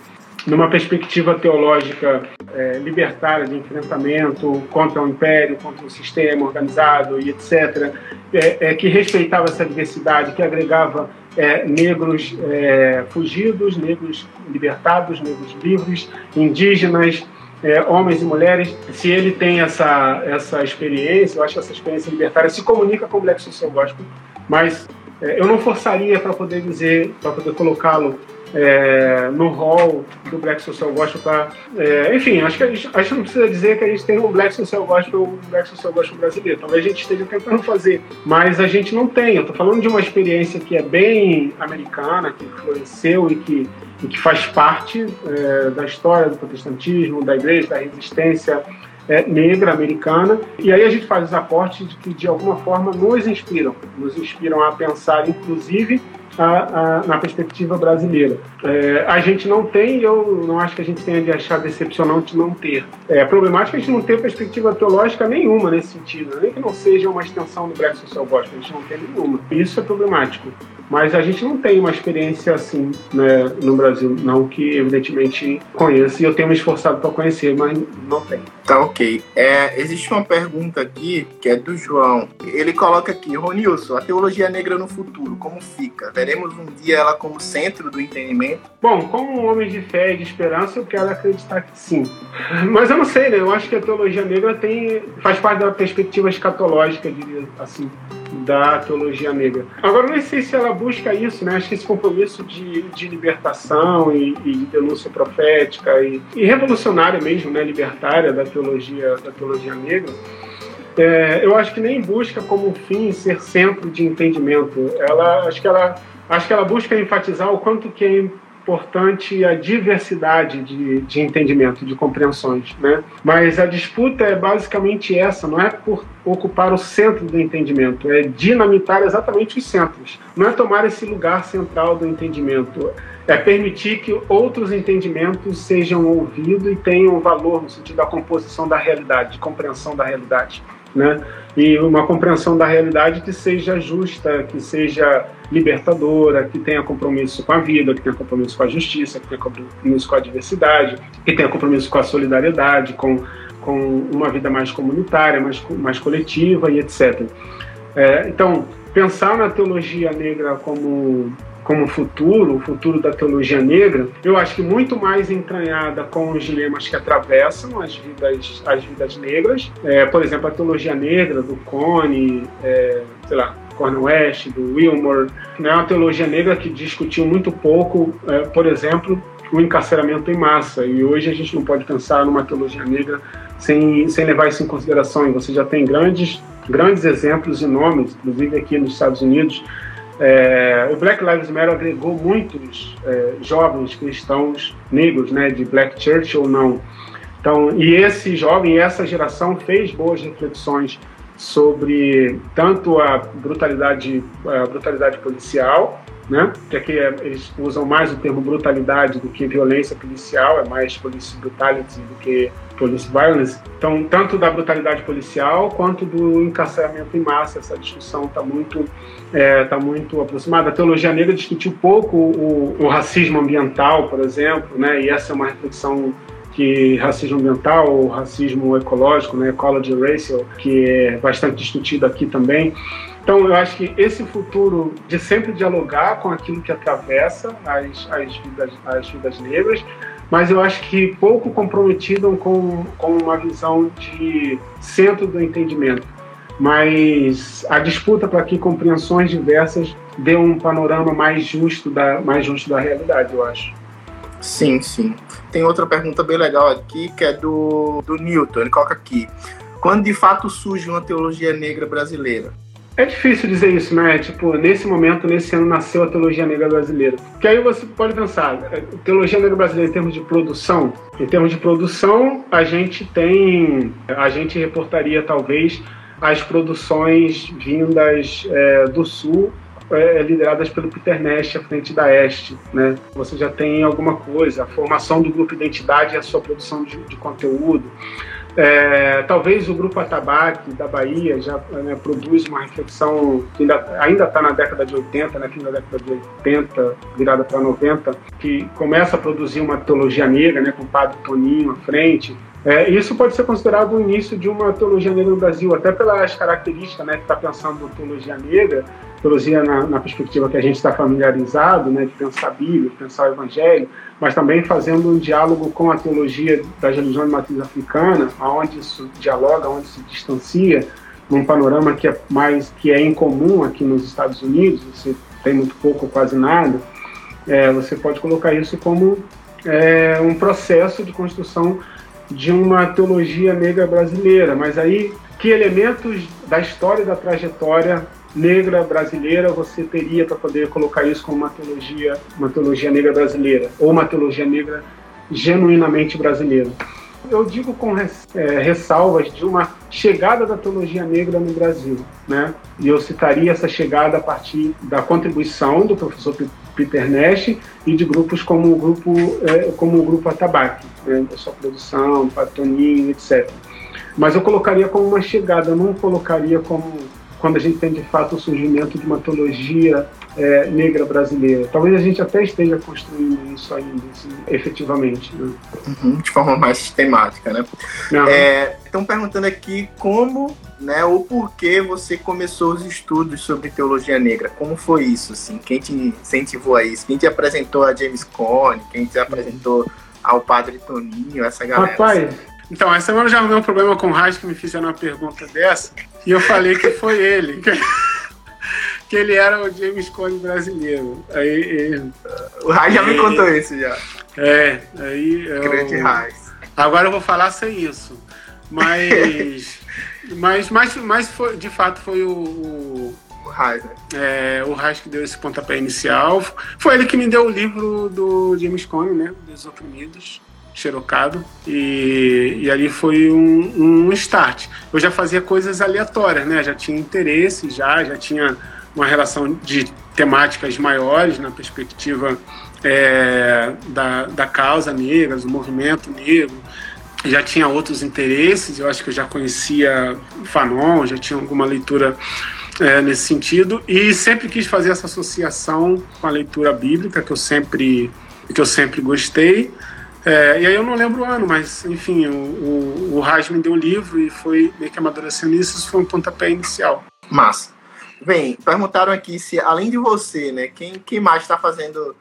numa perspectiva teológica é, libertária de enfrentamento contra o império, contra o sistema organizado e etc., é, é, que respeitava essa diversidade, que agregava é, negros é, fugidos, negros libertados, negros livres, indígenas, é, homens e mulheres. Se ele tem essa, essa experiência, eu acho que essa experiência libertária se comunica com o Black Social Gospel, mas é, eu não forçaria para poder dizer, para poder colocá-lo é, no hall do Black Social Gospel para. É, enfim, acho que a gente, a gente não precisa dizer que a gente tem um Black Social Gospel, um Black Social Gospel brasileiro. Talvez a gente esteja tentando fazer, mas a gente não tem. Eu estou falando de uma experiência que é bem americana, que influenciou e que, e que faz parte é, da história do protestantismo, da igreja, da resistência é, negra americana. E aí a gente faz os aportes que de alguma forma nos inspiram, nos inspiram a pensar, inclusive, a, a, na perspectiva brasileira. É, a gente não tem, eu não acho que a gente tenha de achar decepcionante não ter. É problemático a gente não ter perspectiva teológica nenhuma nesse sentido, nem que não seja uma extensão do Black Social Gospel, a gente não tem nenhuma. Isso é problemático. Mas a gente não tem uma experiência assim né, no Brasil, não que evidentemente conheça, e eu tenho me esforçado para conhecer, mas não tem. Tá ok. É, existe uma pergunta aqui que é do João. Ele coloca aqui, Ronilson, a teologia negra no futuro, como fica? Veremos um dia ela como centro do entendimento? Bom, como um homem de fé e de esperança, eu quero acreditar que sim. Mas eu não sei, né? Eu acho que a teologia negra tem, faz parte da perspectiva escatológica, diria assim da teologia negra. Agora, não sei se ela busca isso, né? Acho que esse compromisso de, de libertação e, e de denúncia profética e, e revolucionária mesmo, né? Libertária da teologia, da teologia negra, é, eu acho que nem busca como fim ser centro de entendimento. Ela, acho que ela, acho que ela busca enfatizar o quanto que é importante a diversidade de, de entendimento, de compreensões, né? Mas a disputa é basicamente essa, não é por ocupar o centro do entendimento, é dinamitar exatamente os centros, não é tomar esse lugar central do entendimento, é permitir que outros entendimentos sejam ouvidos e tenham valor no sentido da composição da realidade, de compreensão da realidade né? E uma compreensão da realidade que seja justa, que seja libertadora, que tenha compromisso com a vida, que tenha compromisso com a justiça, que tenha compromisso com a diversidade, que tenha compromisso com a solidariedade, com, com uma vida mais comunitária, mais, mais coletiva e etc. É, então, pensar na teologia negra como como futuro, o futuro da teologia negra, eu acho que muito mais entranhada com os dilemas que atravessam as vidas, as vidas negras. É, por exemplo, a teologia negra do Cone, é, sei lá, Cornel West, do Wilmore, né, uma teologia negra que discutiu muito pouco, é, por exemplo, o encarceramento em massa. E hoje a gente não pode pensar numa teologia negra sem, sem levar isso em consideração. E você já tem grandes, grandes exemplos e nomes, inclusive aqui nos Estados Unidos. É, o Black Lives Matter agregou muitos é, jovens cristãos negros, né, de Black Church ou não. Então, e esse jovem, essa geração fez boas reflexões sobre tanto a brutalidade, a brutalidade policial, né? Aqui é, eles usam mais o termo brutalidade do que violência policial, é mais police brutality do que police violence. Então, tanto da brutalidade policial quanto do encarceramento em massa, essa discussão está muito é, tá muito aproximada. A teologia negra discutiu pouco o, o racismo ambiental, por exemplo, né? E essa é uma reflexão que racismo ambiental ou racismo ecológico, né, ecology racial, que é bastante discutido aqui também. Então, eu acho que esse futuro de sempre dialogar com aquilo que atravessa as, as, vidas, as vidas negras, mas eu acho que pouco comprometido com, com uma visão de centro do entendimento. Mas a disputa para que compreensões diversas dê um panorama mais justo da, mais justo da realidade, eu acho. Sim, sim. Tem outra pergunta bem legal aqui, que é do, do Newton. Ele coloca aqui: quando de fato surge uma teologia negra brasileira? É difícil dizer isso, né? Tipo, nesse momento, nesse ano, nasceu a teologia negra brasileira. Porque aí você pode pensar, é, teologia negra brasileira em termos de produção, em termos de produção, a gente tem, a gente reportaria talvez as produções vindas é, do Sul é, lideradas pelo Peter Nash à frente da Este, né? Você já tem alguma coisa, a formação do grupo Identidade e a sua produção de, de conteúdo. É, talvez o grupo Atabaque da Bahia já né, produz uma reflexão que ainda está na década de 80, né, fim da década de 80, virada para 90, que começa a produzir uma teologia negra, né, com o padre Toninho à frente, é, isso pode ser considerado o início de uma teologia negra no Brasil, até pelas características, né, que está pensando teologia negra, teologia na, na, perspectiva que a gente está familiarizado, né, de pensar a Bíblia, de pensar o Evangelho, mas também fazendo um diálogo com a teologia das religiões de matriz africana, aonde isso dialoga, onde se distancia, num panorama que é mais que é incomum aqui nos Estados Unidos, você tem muito pouco ou quase nada, é, você pode colocar isso como é, um processo de construção de uma teologia negra brasileira, mas aí que elementos da história e da trajetória negra brasileira você teria para poder colocar isso como uma teologia, uma teologia negra brasileira ou uma teologia negra genuinamente brasileira? Eu digo com é, ressalvas de uma chegada da teologia negra no Brasil, né? E eu citaria essa chegada a partir da contribuição do professor Peter Nash e de grupos como o grupo, é, como o grupo Atabaque, né, da sua produção, Patoninho, etc. Mas eu colocaria como uma chegada, eu não colocaria como quando a gente tem de fato o surgimento de uma teologia é, negra brasileira. Talvez a gente até esteja construindo isso ainda, assim, efetivamente. Né? Uhum, de forma mais sistemática, né? Estão é, perguntando aqui como, né, ou por que você começou os estudos sobre teologia negra. Como foi isso, assim? Quem te incentivou a isso? Quem te apresentou a James Cone? Quem te apresentou ao Padre Toninho? Essa galera? Rapaz... Assim? Então, essa semana já arrumei um problema com o Raj que me fizeram uma pergunta dessa e eu falei que foi ele. Que, que ele era o James Cone brasileiro. Aí, ele, o Raj já me contou isso já. É, aí. Eu, Grande Raj. Agora eu vou falar sem isso. Mas. mas, mas, mas foi, de fato foi o. O Raj, né? É, o que deu esse pontapé inicial. Foi ele que me deu o livro do James Cone, né? Dos Oprimidos xerocado e, e ali foi um, um start. Eu já fazia coisas aleatórias, né? Já tinha interesse, já, já tinha uma relação de temáticas maiores na perspectiva é, da, da causa negra, do movimento negro. Já tinha outros interesses, eu acho que eu já conhecia Fanon, já tinha alguma leitura é, nesse sentido, e sempre quis fazer essa associação com a leitura bíblica, que eu sempre, que eu sempre gostei, é, e aí eu não lembro o ano, mas enfim, o, o, o Raj me deu o livro e foi meio que amadurecendo isso, isso foi um pontapé inicial. Massa. Vem, perguntaram aqui se, além de você, né, quem, quem mais está fazendo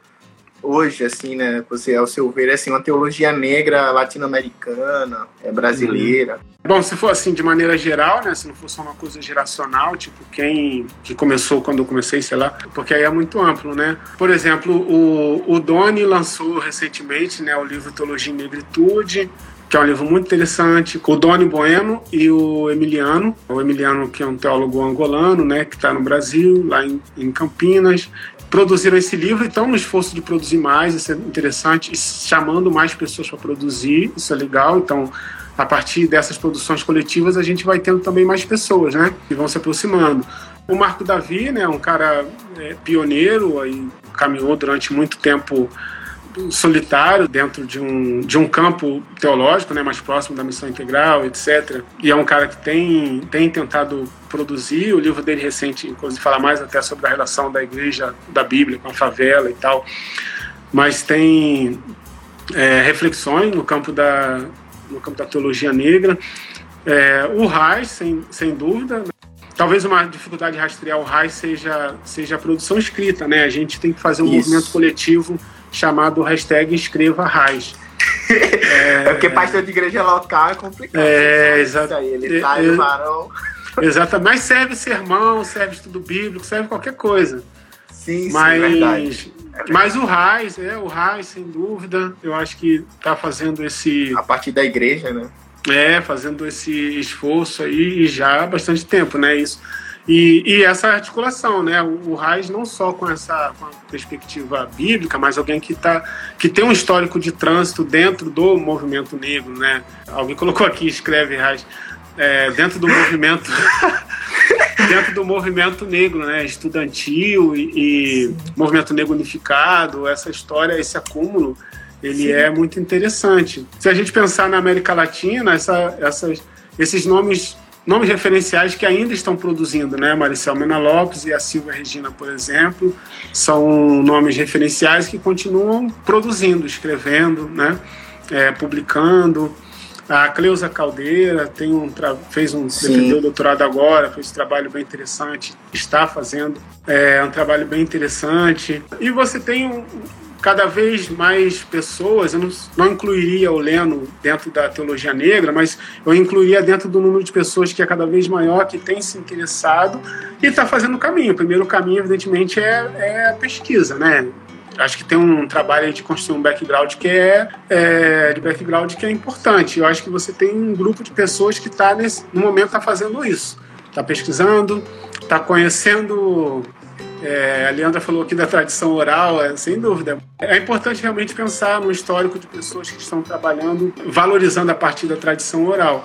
hoje, assim, né, você, ao seu ver, assim, uma teologia negra latino-americana, é, brasileira? Bom, se for assim, de maneira geral, né, se não for só uma coisa geracional, tipo, quem que começou quando eu comecei, sei lá, porque aí é muito amplo, né? Por exemplo, o, o Doni lançou recentemente, né, o livro Teologia e Negritude, que é um livro muito interessante, com o Doni Bueno e o Emiliano. O Emiliano, que é um teólogo angolano, né, que está no Brasil, lá em, em Campinas, produziram esse livro e estão no esforço de produzir mais, isso é interessante, chamando mais pessoas para produzir, isso é legal. Então, a partir dessas produções coletivas, a gente vai tendo também mais pessoas, né, que vão se aproximando. O Marco Davi, né, um cara é, pioneiro, aí, caminhou durante muito tempo solitário dentro de um, de um campo teológico, né, mais próximo da missão integral, etc. E é um cara que tem, tem tentado produzir. O livro dele recente, inclusive, fala mais até sobre a relação da igreja, da Bíblia com a favela e tal. Mas tem é, reflexões no campo da, no campo da teologia negra. É, o Reis, sem, sem dúvida, né? talvez uma dificuldade de rastrear o Reis seja, seja a produção escrita, né? A gente tem que fazer um Isso. movimento coletivo chamado hashtag Escreva Raiz. É, é, porque pastor de igreja local é complicado. É, exato. Ele tá é, varão. Exato, mas serve sermão, serve estudo bíblico, serve qualquer coisa. Sim, mas, sim, verdade. É mas o Raiz, é, o Raiz, sem dúvida, eu acho que está fazendo esse. A partir da igreja, né? É, fazendo esse esforço aí já há bastante tempo, né? Isso e, e, essa articulação, né? O, o Reis não só com essa com perspectiva bíblica, mas alguém que, tá, que tem um histórico de trânsito dentro do movimento negro, né? Alguém colocou aqui, escreve Reis, é, dentro do movimento dentro do movimento negro, né? Estudantil e, e movimento negro unificado, essa história, esse acúmulo, ele Sim. é muito interessante. Se a gente pensar na América Latina, essa, essas, esses nomes nomes referenciais que ainda estão produzindo, né? Maricel Mena Lopes e a Silvia Regina, por exemplo, são nomes referenciais que continuam produzindo, escrevendo, né? É, publicando. A Cleusa Caldeira tem um fez um defendeu o doutorado agora, fez um trabalho bem interessante, está fazendo é, um trabalho bem interessante. E você tem um, cada vez mais pessoas, eu não, não incluiria o Leno dentro da teologia negra, mas eu incluiria dentro do número de pessoas que é cada vez maior, que tem se interessado e está fazendo o caminho. O primeiro caminho, evidentemente, é, é a pesquisa, né? acho que tem um trabalho de construir um background que é, é, de background que é importante. Eu acho que você tem um grupo de pessoas que está no momento está fazendo isso, está pesquisando, está conhecendo é, a Leandra falou aqui da tradição oral, é, sem dúvida. É importante realmente pensar no histórico de pessoas que estão trabalhando, valorizando a partir da tradição oral.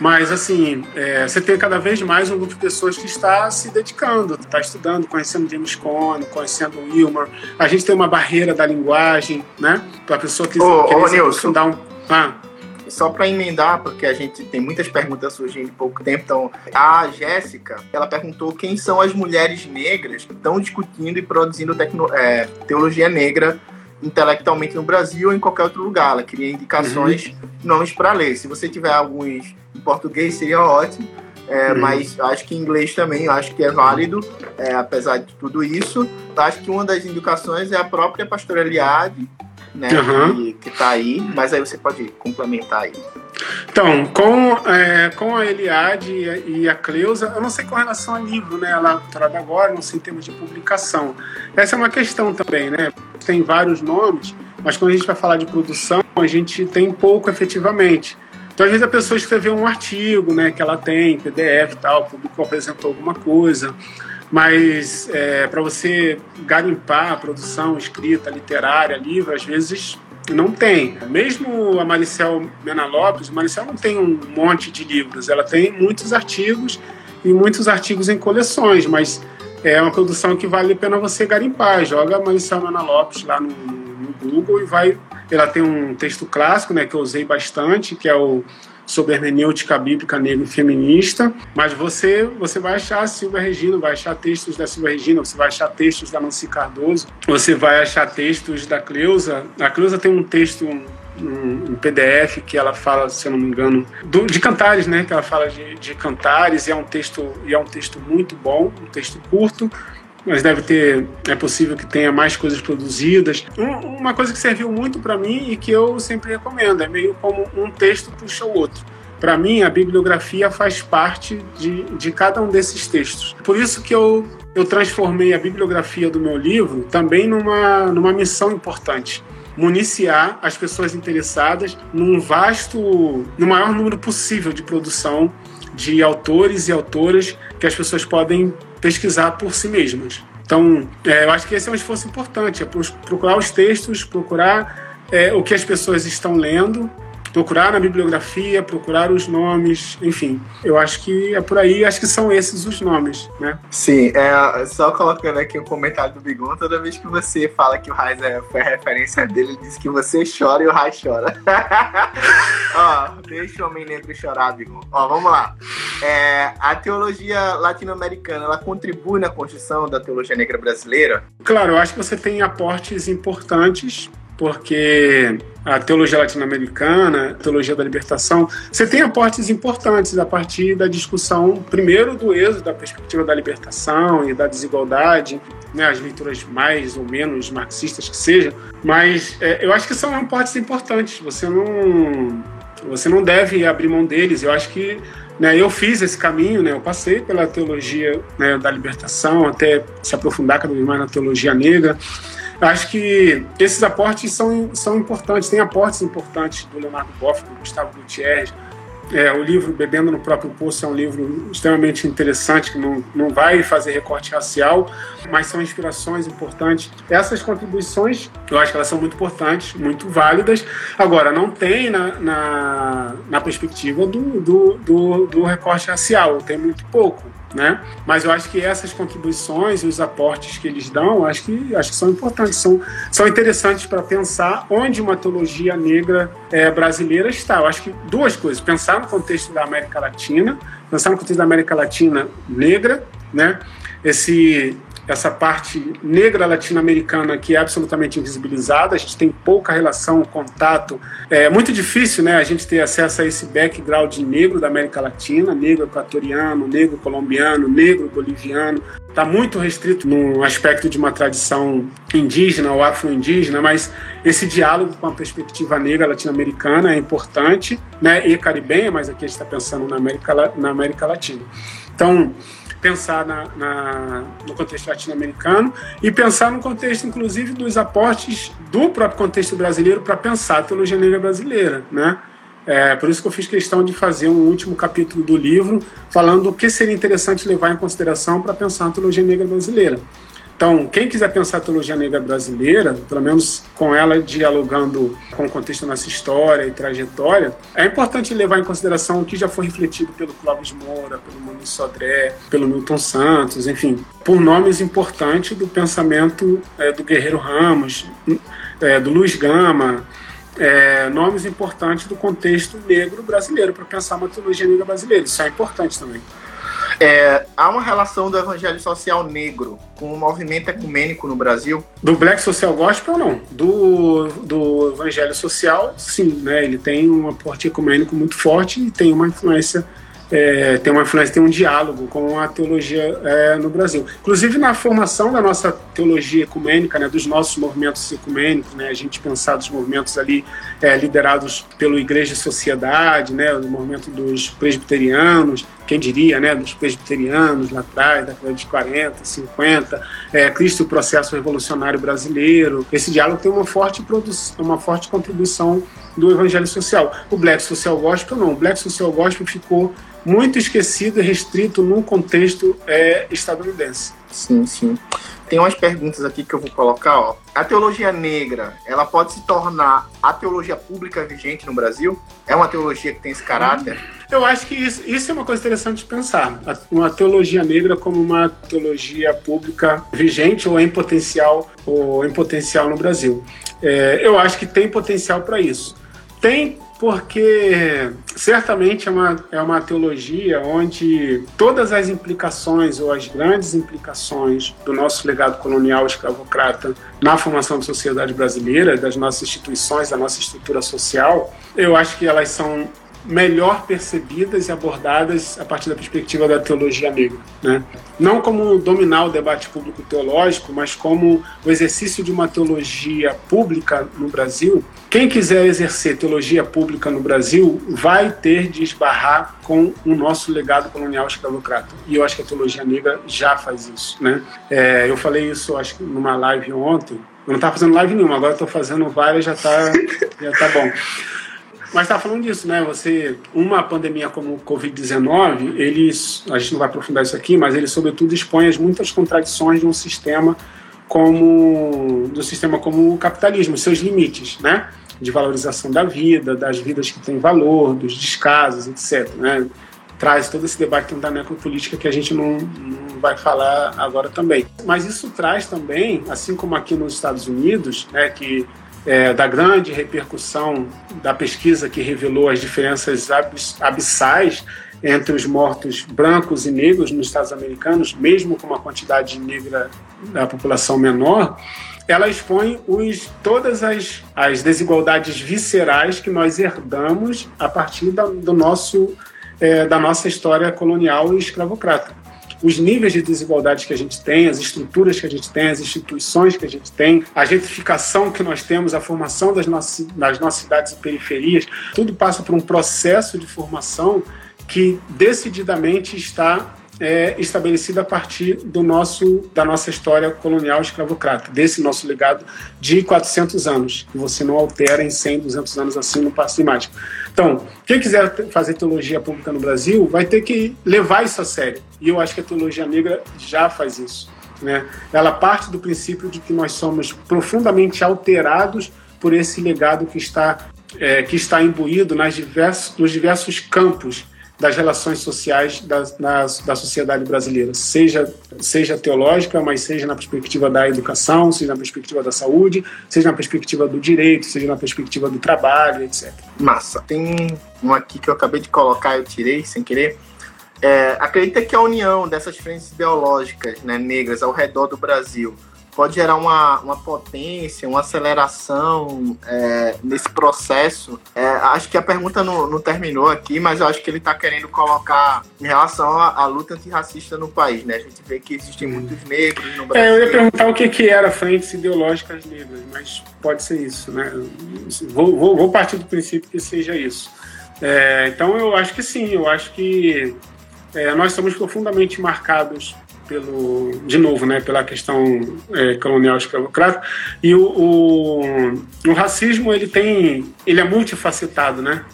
Mas, assim, é, você tem cada vez mais um grupo de pessoas que está se dedicando, está estudando, conhecendo James Cone, conhecendo Wilmer. A gente tem uma barreira da linguagem, né? Para a pessoa que ô, querer ô, um... Ah só para emendar, porque a gente tem muitas perguntas surgindo em pouco tempo. Então, a Jéssica, ela perguntou quem são as mulheres negras que estão discutindo e produzindo é, teologia negra intelectualmente no Brasil ou em qualquer outro lugar. Ela queria indicações, uhum. nomes para ler. Se você tiver alguns em português, seria ótimo. É, uhum. Mas acho que em inglês também, acho que é válido, é, apesar de tudo isso. Acho que uma das indicações é a própria pastora Eliade, né? Uhum. Que, que tá aí, mas aí você pode complementar aí. Então, com, é, com a Eliade e a Cleusa, eu não sei com relação a livro, né? Ela está agora, não sei em termos de publicação. Essa é uma questão também, né? Tem vários nomes, mas quando a gente vai falar de produção, a gente tem pouco efetivamente. Então, às vezes, a pessoa escreveu um artigo, né, que ela tem, PDF e tal, publicou, apresentou alguma coisa mas é, para você garimpar a produção escrita, literária, livro, às vezes não tem. Mesmo a Maricel Mena Lopes, Maricel não tem um monte de livros, ela tem muitos artigos e muitos artigos em coleções, mas é uma produção que vale a pena você garimpar. Joga a Maricel Mena Lopes lá no, no Google e vai. Ela tem um texto clássico, né, que eu usei bastante, que é o sobre hermenêutica bíblica negra e feminista, mas você você vai achar a Silvia Regina, vai achar textos da Silvia Regina, você vai achar textos da Nancy Cardoso, você vai achar textos da Cleusa. A Cleusa tem um texto um, PDF que ela fala, se eu não me engano, do, de cantares, né? Que ela fala de, de cantares e é um texto e é um texto muito bom, um texto curto, mas deve ter, é possível que tenha mais coisas produzidas. Um, uma coisa que serviu muito para mim e que eu sempre recomendo, é meio como um texto puxa o outro. Para mim, a bibliografia faz parte de, de cada um desses textos. Por isso que eu, eu transformei a bibliografia do meu livro também numa, numa missão importante municiar as pessoas interessadas num vasto, no maior número possível de produção de autores e autoras que as pessoas podem pesquisar por si mesmas. Então, é, eu acho que esse é um esforço importante, é procurar os textos, procurar é, o que as pessoas estão lendo procurar na bibliografia, procurar os nomes, enfim. Eu acho que é por aí, acho que são esses os nomes, né? Sim, é, só colocando aqui o um comentário do Bigon, toda vez que você fala que o Raiz é, foi a referência dele, ele diz que você chora e o Raiz chora. Ó, deixa o homem negro chorar, Bigon. Ó, vamos lá. É, a teologia latino-americana, ela contribui na construção da teologia negra brasileira? Claro, eu acho que você tem aportes importantes porque a teologia latino-americana, a teologia da libertação, você tem aportes importantes a partir da discussão, primeiro, do êxodo, da perspectiva da libertação e da desigualdade, né, as leituras mais ou menos marxistas que seja, mas é, eu acho que são aportes importantes. Você não, você não deve abrir mão deles. Eu acho que né, eu fiz esse caminho, né, eu passei pela teologia né, da libertação até se aprofundar cada vez mais na teologia negra. Acho que esses aportes são, são importantes, tem aportes importantes do Leonardo Boff, do Gustavo Gutierrez. É, o livro Bebendo no Próprio Poço é um livro extremamente interessante, que não, não vai fazer recorte racial, mas são inspirações importantes. Essas contribuições, eu acho que elas são muito importantes, muito válidas. Agora, não tem na, na, na perspectiva do, do, do, do recorte racial, tem muito pouco né? Mas eu acho que essas contribuições e os aportes que eles dão, acho que, acho que são importantes, são, são interessantes para pensar onde uma teologia negra é, brasileira está. Eu acho que duas coisas: pensar no contexto da América Latina, pensar no contexto da América Latina negra, né? Esse essa parte negra latino-americana que é absolutamente invisibilizada, a gente tem pouca relação, contato. É muito difícil né, a gente ter acesso a esse background negro da América Latina, negro equatoriano, negro colombiano, negro boliviano. Está muito restrito no aspecto de uma tradição indígena ou afro-indígena, mas esse diálogo com a perspectiva negra latino-americana é importante, né, e caribenha, mas aqui a gente está pensando na América, na América Latina. Então, pensar na, na, no contexto latino-americano e pensar no contexto, inclusive, dos aportes do próprio contexto brasileiro para pensar a teologia negra brasileira, né? É, por isso que eu fiz questão de fazer um último capítulo do livro falando o que seria interessante levar em consideração para pensar a teologia negra brasileira. Então, quem quiser pensar a teologia negra brasileira, pelo menos com ela dialogando com o contexto da nossa história e trajetória, é importante levar em consideração o que já foi refletido pelo Clóvis Moura, pelo Mano Sodré, pelo Milton Santos, enfim, por nomes importantes do pensamento é, do Guerreiro Ramos, é, do Luiz Gama, é, nomes importantes do contexto negro brasileiro para pensar uma teologia negra brasileira. Isso é importante também. É, há uma relação do evangelho social negro com o movimento ecumênico no Brasil? Do Black Social Gospel, não. Do, do evangelho social, sim. Né? Ele tem um aporte ecumênico muito forte e tem uma influência é, tem uma influência, tem um diálogo com a teologia é, no Brasil. Inclusive na formação da nossa teologia ecumênica, né, dos nossos movimentos ecumênicos, né, a gente pensar dos movimentos ali é, liderados pelo Igreja e Sociedade, né, o movimento dos presbiterianos, quem diria, né, dos presbiterianos lá atrás, da década de 40, 50, é, Cristo o processo revolucionário brasileiro. Esse diálogo tem uma forte, uma forte contribuição do evangelho social. O Black Social Gospel não. O Black Social Gospel ficou muito esquecido e restrito num contexto é, estadunidense. Sim, sim. Tem umas perguntas aqui que eu vou colocar. Ó. A teologia negra, ela pode se tornar a teologia pública vigente no Brasil? É uma teologia que tem esse caráter? Eu acho que isso, isso é uma coisa interessante de pensar. Uma teologia negra como uma teologia pública vigente ou em potencial, ou em potencial no Brasil. É, eu acho que tem potencial para isso. Tem porque certamente é uma, é uma teologia onde todas as implicações ou as grandes implicações do nosso legado colonial escravocrata na formação da sociedade brasileira, das nossas instituições, da nossa estrutura social, eu acho que elas são melhor percebidas e abordadas a partir da perspectiva da teologia negra. Né? Não como dominar o debate público teológico, mas como o exercício de uma teologia pública no Brasil. Quem quiser exercer teologia pública no Brasil vai ter de esbarrar com o nosso legado colonial escravocrata. E eu acho que a teologia negra já faz isso. Né? É, eu falei isso, acho que numa live ontem. Eu não estava fazendo live nenhuma, agora estou fazendo várias, já está já tá bom. Mas está falando disso, né? Você, uma pandemia como o Covid-19, eles, a gente não vai aprofundar isso aqui, mas ele sobretudo expõe as muitas contradições de um sistema como do sistema como o capitalismo, seus limites, né? De valorização da vida, das vidas que têm valor, dos descasos, etc. Né? Traz todo esse debate da necropolítica que a gente não, não vai falar agora também. Mas isso traz também, assim como aqui nos Estados Unidos, né, que é, da grande repercussão da pesquisa que revelou as diferenças abissais entre os mortos brancos e negros nos Estados americanos, mesmo com uma quantidade negra da população menor, ela expõe os, todas as, as desigualdades viscerais que nós herdamos a partir da, do nosso, é, da nossa história colonial e escravocrata os níveis de desigualdade que a gente tem, as estruturas que a gente tem, as instituições que a gente tem, a gentrificação que nós temos, a formação das nossas, das nossas cidades e periferias, tudo passa por um processo de formação que decididamente está é, estabelecida a partir do nosso, da nossa história colonial escravocrata, desse nosso legado de 400 anos, que você não altera em 100, 200 anos assim no passo de. Então, quem quiser fazer teologia pública no Brasil vai ter que levar isso a sério. E eu acho que a teologia negra já faz isso. Né? Ela parte do princípio de que nós somos profundamente alterados por esse legado que está, é, que está imbuído nas diversos, nos diversos campos das relações sociais da, da, da, sociedade brasileira, seja, seja teológica, mas seja na perspectiva da educação, seja na perspectiva da saúde, seja na perspectiva do direito, seja na perspectiva do trabalho, etc. Massa. Tem um aqui que eu acabei de colocar, eu tirei sem querer. É, acredita que a união dessas frentes ideológicas né, negras ao redor do Brasil pode gerar uma, uma potência, uma aceleração é, nesse processo. É, acho que a pergunta não, não, terminou aqui, mas eu acho que ele está querendo colocar em relação à, à, luta antirracista no país. Né? A gente vê que existem muitos negros no Brasil. É, eu ia perguntar o que, que era frentes ideológicas negras, mas pode ser isso. Né? Vou, vou, vou partir do princípio que seja isso. É, então eu acho que sim, eu acho que é, nós estamos profundamente marcados pelo, de novo, né, pela questão é, colonial escravocrata. E o, o, o, racismo ele tem, ele é multifacetado, né?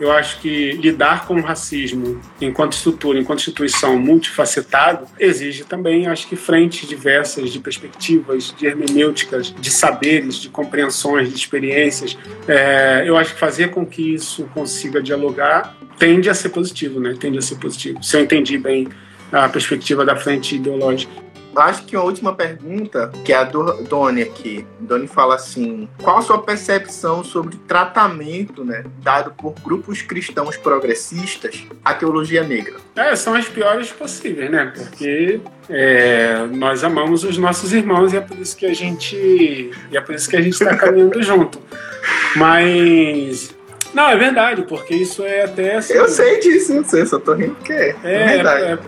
Eu acho que lidar com o racismo enquanto estrutura, enquanto instituição multifacetado, exige também, acho que, frentes diversas de perspectivas, de hermenêuticas, de saberes, de compreensões, de experiências. É, eu acho que fazer com que isso consiga dialogar tende a ser positivo, né? Tende a ser positivo. Se eu entendi bem a perspectiva da frente ideológica. Acho que a última pergunta, que é a do Doni aqui. Doni fala assim: qual a sua percepção sobre o tratamento né, dado por grupos cristãos progressistas à teologia negra? É, são as piores possíveis, né? Porque é, nós amamos os nossos irmãos e é por isso que a gente é por isso que a gente está caminhando junto. Mas não, é verdade, porque isso é até. Assim, eu sei disso, eu sei, só tô rindo porque é, é, é verdade. É,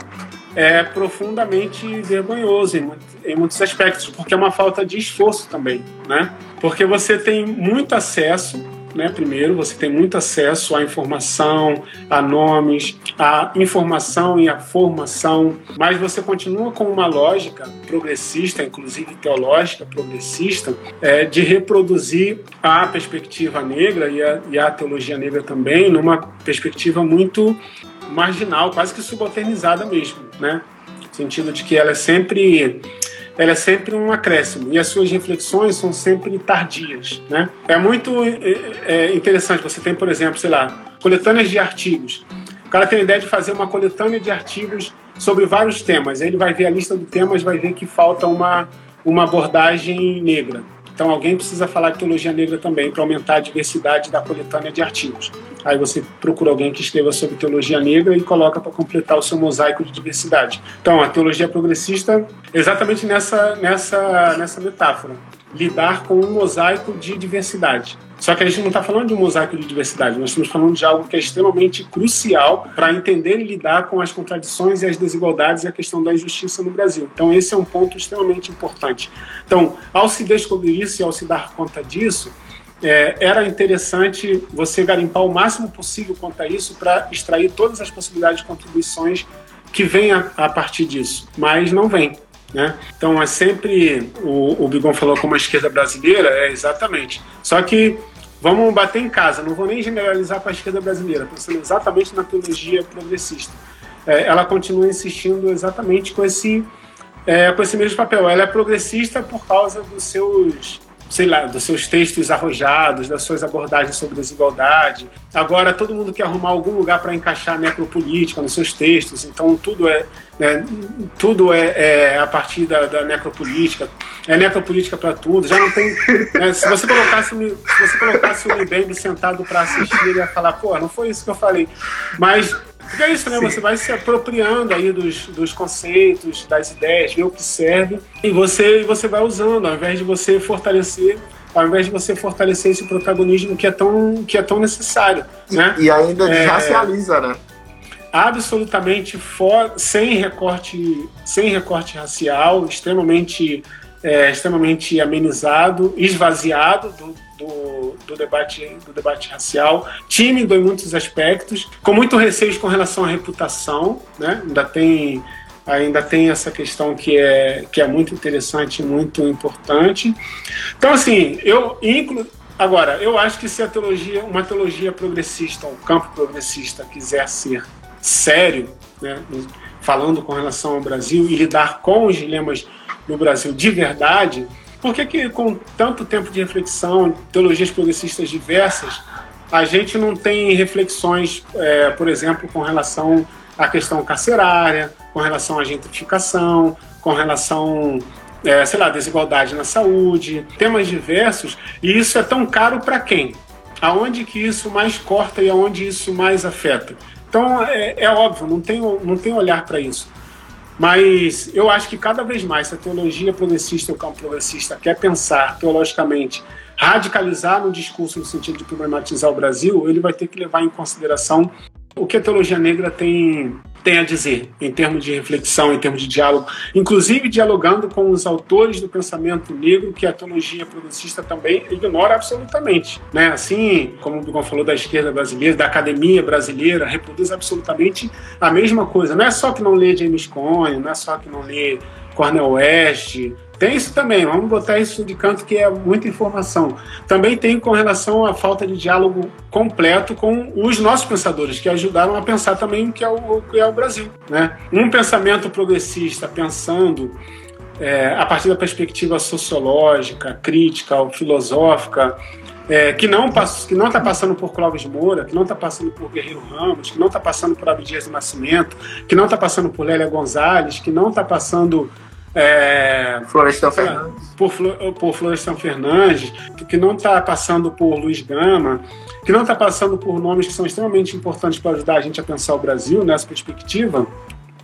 é profundamente vergonhoso em, em, muitos aspectos, porque é uma falta de esforço também, né? Porque você tem muito acesso, né? Primeiro, você tem muito acesso à informação, a nomes, à informação e à formação, mas você continua com uma lógica progressista, inclusive teológica progressista, é, de reproduzir a perspectiva negra e a, e a teologia negra também numa perspectiva muito marginal, quase que subalternizada mesmo, né? No sentido de que ela é sempre ela é sempre um acréscimo e as suas reflexões são sempre tardias, né? É muito é, é interessante. Você tem, por exemplo, sei lá, coletâneas de artigos. O cara tem a ideia de fazer uma coletânea de artigos sobre vários temas. Ele vai ver a lista de temas, vai ver que falta uma uma abordagem negra. Então alguém precisa falar de teologia negra também para aumentar a diversidade da coletânea de artigos. Aí você procura alguém que escreva sobre teologia negra e coloca para completar o seu mosaico de diversidade. Então a teologia progressista exatamente nessa nessa nessa metáfora, lidar com um mosaico de diversidade. Só que a gente não está falando de um mosaico de diversidade, nós estamos falando de algo que é extremamente crucial para entender e lidar com as contradições e as desigualdades e a questão da injustiça no Brasil. Então, esse é um ponto extremamente importante. Então, ao se descobrir isso e ao se dar conta disso, é, era interessante você garimpar o máximo possível quanto a isso para extrair todas as possibilidades de contribuições que venham a, a partir disso, mas não vem. Né? Então é sempre o, o Bigon falou como a esquerda brasileira, é exatamente. Só que vamos bater em casa, não vou nem generalizar para a esquerda brasileira, pensando exatamente na teologia progressista. É, ela continua insistindo exatamente com esse, é, com esse mesmo papel. Ela é progressista por causa dos seus sei lá, dos seus textos arrojados, das suas abordagens sobre desigualdade. Agora todo mundo quer arrumar algum lugar para encaixar a necropolítica nos seus textos, então tudo é, né, tudo é, é, a partir da, da, necropolítica. É necropolítica para tudo. Já não tem. Né, se você colocasse, se você colocasse o Mbembe sentado para assistir, ele ia falar, pô, não foi isso que eu falei. Mas porque é isso, né? Sim. Você vai se apropriando aí dos, dos conceitos, das ideias, ver o que serve e você, você vai usando, ao invés de você fortalecer ao invés de você fortalecer esse protagonismo que é tão, que é tão necessário. Né? E ainda é, racializa, né? Absolutamente for, sem recorte, sem recorte racial, extremamente, é, extremamente amenizado, esvaziado do, do, do, debate, do debate racial, tímido em muitos aspectos, com muito receio com relação à reputação, né? ainda tem ainda tem essa questão que é, que é muito interessante muito importante. Então, assim, eu incluo. Agora, eu acho que se a teologia, uma teologia progressista, um campo progressista quiser ser sério, né, falando com relação ao Brasil e lidar com os dilemas do Brasil de verdade, por que, que com tanto tempo de reflexão, teologias progressistas diversas, a gente não tem reflexões, é, por exemplo, com relação à questão carcerária, com relação à gentrificação, com relação, é, sei lá, desigualdade na saúde, temas diversos, e isso é tão caro para quem? Aonde que isso mais corta e aonde isso mais afeta? Então, é, é óbvio, não tem, não tem olhar para isso. Mas eu acho que cada vez mais, se a teologia progressista, o campo progressista, quer pensar teologicamente, radicalizar no discurso no sentido de problematizar o Brasil, ele vai ter que levar em consideração o que a teologia negra tem, tem a dizer em termos de reflexão, em termos de diálogo, inclusive dialogando com os autores do pensamento negro que a teologia progressista também ignora absolutamente. Né? Assim como o Bigon falou da esquerda brasileira, da academia brasileira, reproduz absolutamente a mesma coisa. Não é só que não lê James Cone, não é só que não lê Cornel West, tem isso também, vamos botar isso de canto que é muita informação. Também tem com relação à falta de diálogo completo com os nossos pensadores, que ajudaram a pensar também o que é o, o que é o Brasil. Né? Um pensamento progressista pensando é, a partir da perspectiva sociológica, crítica, filosófica, é, que não está passando por Clóvis Moura, que não está passando por Guerreiro Ramos, que não está passando por Abdias do Nascimento, que não está passando por Lélia Gonzalez, que não está passando é, Florestan Fernandes. Por, por Florestan Fernandes, que não está passando por Luiz Gama, que não está passando por nomes que são extremamente importantes para ajudar a gente a pensar o Brasil nessa perspectiva,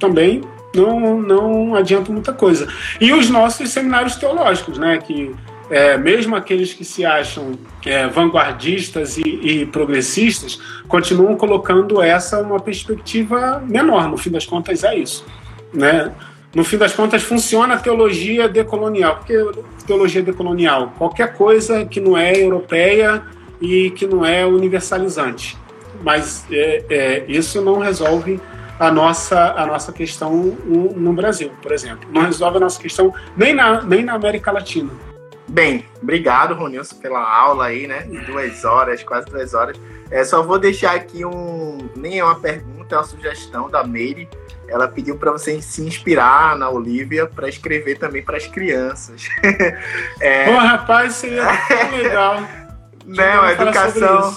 também não, não adianta muita coisa. E os nossos seminários teológicos, né, que é, mesmo aqueles que se acham é, vanguardistas e, e, progressistas, continuam colocando essa uma perspectiva menor. No fim das contas, é isso. Né? no fim das contas, funciona a teologia decolonial. Por que teologia decolonial? Qualquer coisa que não é europeia e que não é universalizante. Mas é, é, isso não resolve a nossa, a nossa questão no, no, Brasil, por exemplo. Não resolve a nossa questão nem na, nem na América Latina. Bem, obrigado, Ronilson, pela aula aí, né? Duas horas, quase duas horas. É, só vou deixar aqui um. Nem é uma pergunta, é uma sugestão da Meire ela pediu para você se inspirar na Olivia para escrever também para as crianças. é... Pô, rapaz, seria legal. Não, a educação.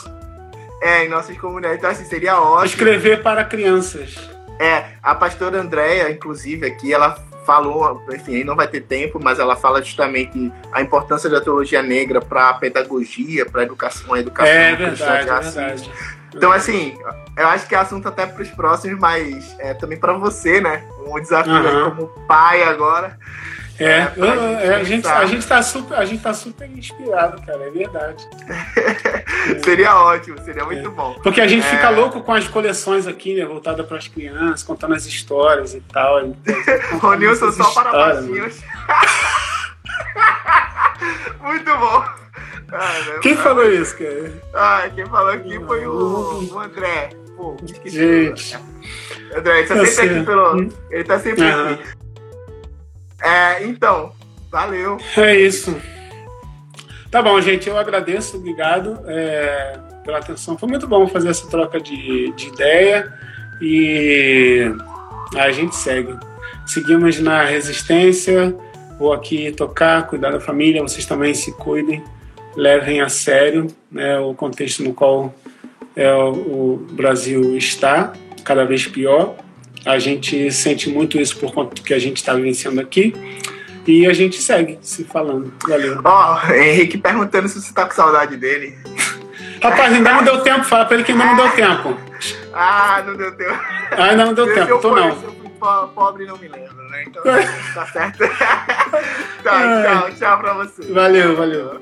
É, em nossas comunidades. Então, assim, seria ótimo. Escrever para crianças. É, a pastora Andréia, inclusive, aqui, ela falou, enfim, não vai ter tempo, mas ela fala justamente a importância da teologia negra para a pedagogia, para a educação, a educação é verdade, é verdade. Então, assim, eu acho que é assunto até para os próximos, mas é, também para você, né? Um desafio uhum. como pai agora. É, é, é, a, gente, a, gente tá super, a gente tá super inspirado, cara, é verdade. seria ótimo, seria muito é. bom. Porque a gente fica é. louco com as coleções aqui, né, voltada para as crianças, contando as histórias e tal. Ronilson só para baixinhos. Muito bom. Ah, quem falou isso, cara? Ah, quem falou aqui foi o, o André. Pô, Gente. André, ele tá sempre aqui pelo. Ele tá sempre aqui. É, então, valeu. É isso. Tá bom, gente, eu agradeço, obrigado é, pela atenção. Foi muito bom fazer essa troca de, de ideia e a gente segue. Seguimos na resistência, vou aqui tocar, cuidar da família, vocês também se cuidem, levem a sério né, o contexto no qual é, o Brasil está, cada vez pior. A gente sente muito isso por conta do que a gente está vivenciando aqui. E a gente segue se falando. Valeu. Ó, oh, Henrique perguntando se você tá com saudade dele. Rapaz, ainda não deu tempo. Fala pra ele que ainda não deu tempo. Ah, não deu tempo. Ah, ainda não deu se tempo, tô não. Eu fui pobre não me lembro, né? Então tá certo. tá, tchau, tchau pra você. Valeu, valeu.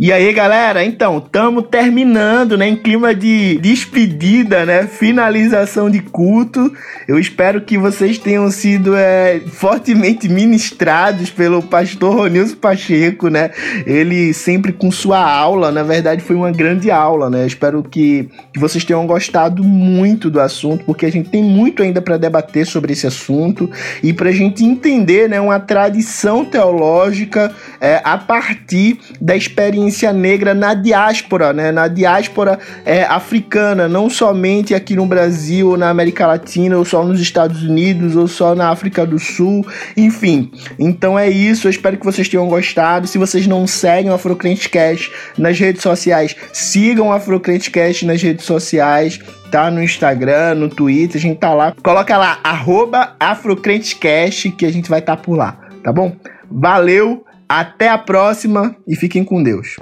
E aí, galera, então, estamos terminando, né, em clima de despedida, né, finalização de culto. Eu espero que vocês tenham sido é, fortemente ministrados pelo pastor Ronilson Pacheco, né, ele sempre com sua aula, na verdade foi uma grande aula, né, eu espero que, que vocês tenham gostado muito do assunto, porque a gente tem muito ainda para debater sobre esse assunto. E para a gente entender, né, uma tradição teológica é, a partir da experiência experiência negra na diáspora, né? Na diáspora é, africana, não somente aqui no Brasil, ou na América Latina, ou só nos Estados Unidos, ou só na África do Sul, enfim. Então é isso, eu espero que vocês tenham gostado. Se vocês não seguem o Afrocrente Cash nas redes sociais, sigam o Afrocrente Cash nas redes sociais tá no Instagram, no Twitter, a gente tá lá. Coloca lá, arroba AfrocrentesCast, que a gente vai estar tá por lá, tá bom? Valeu! Até a próxima e fiquem com Deus.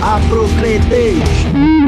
Aprocretei!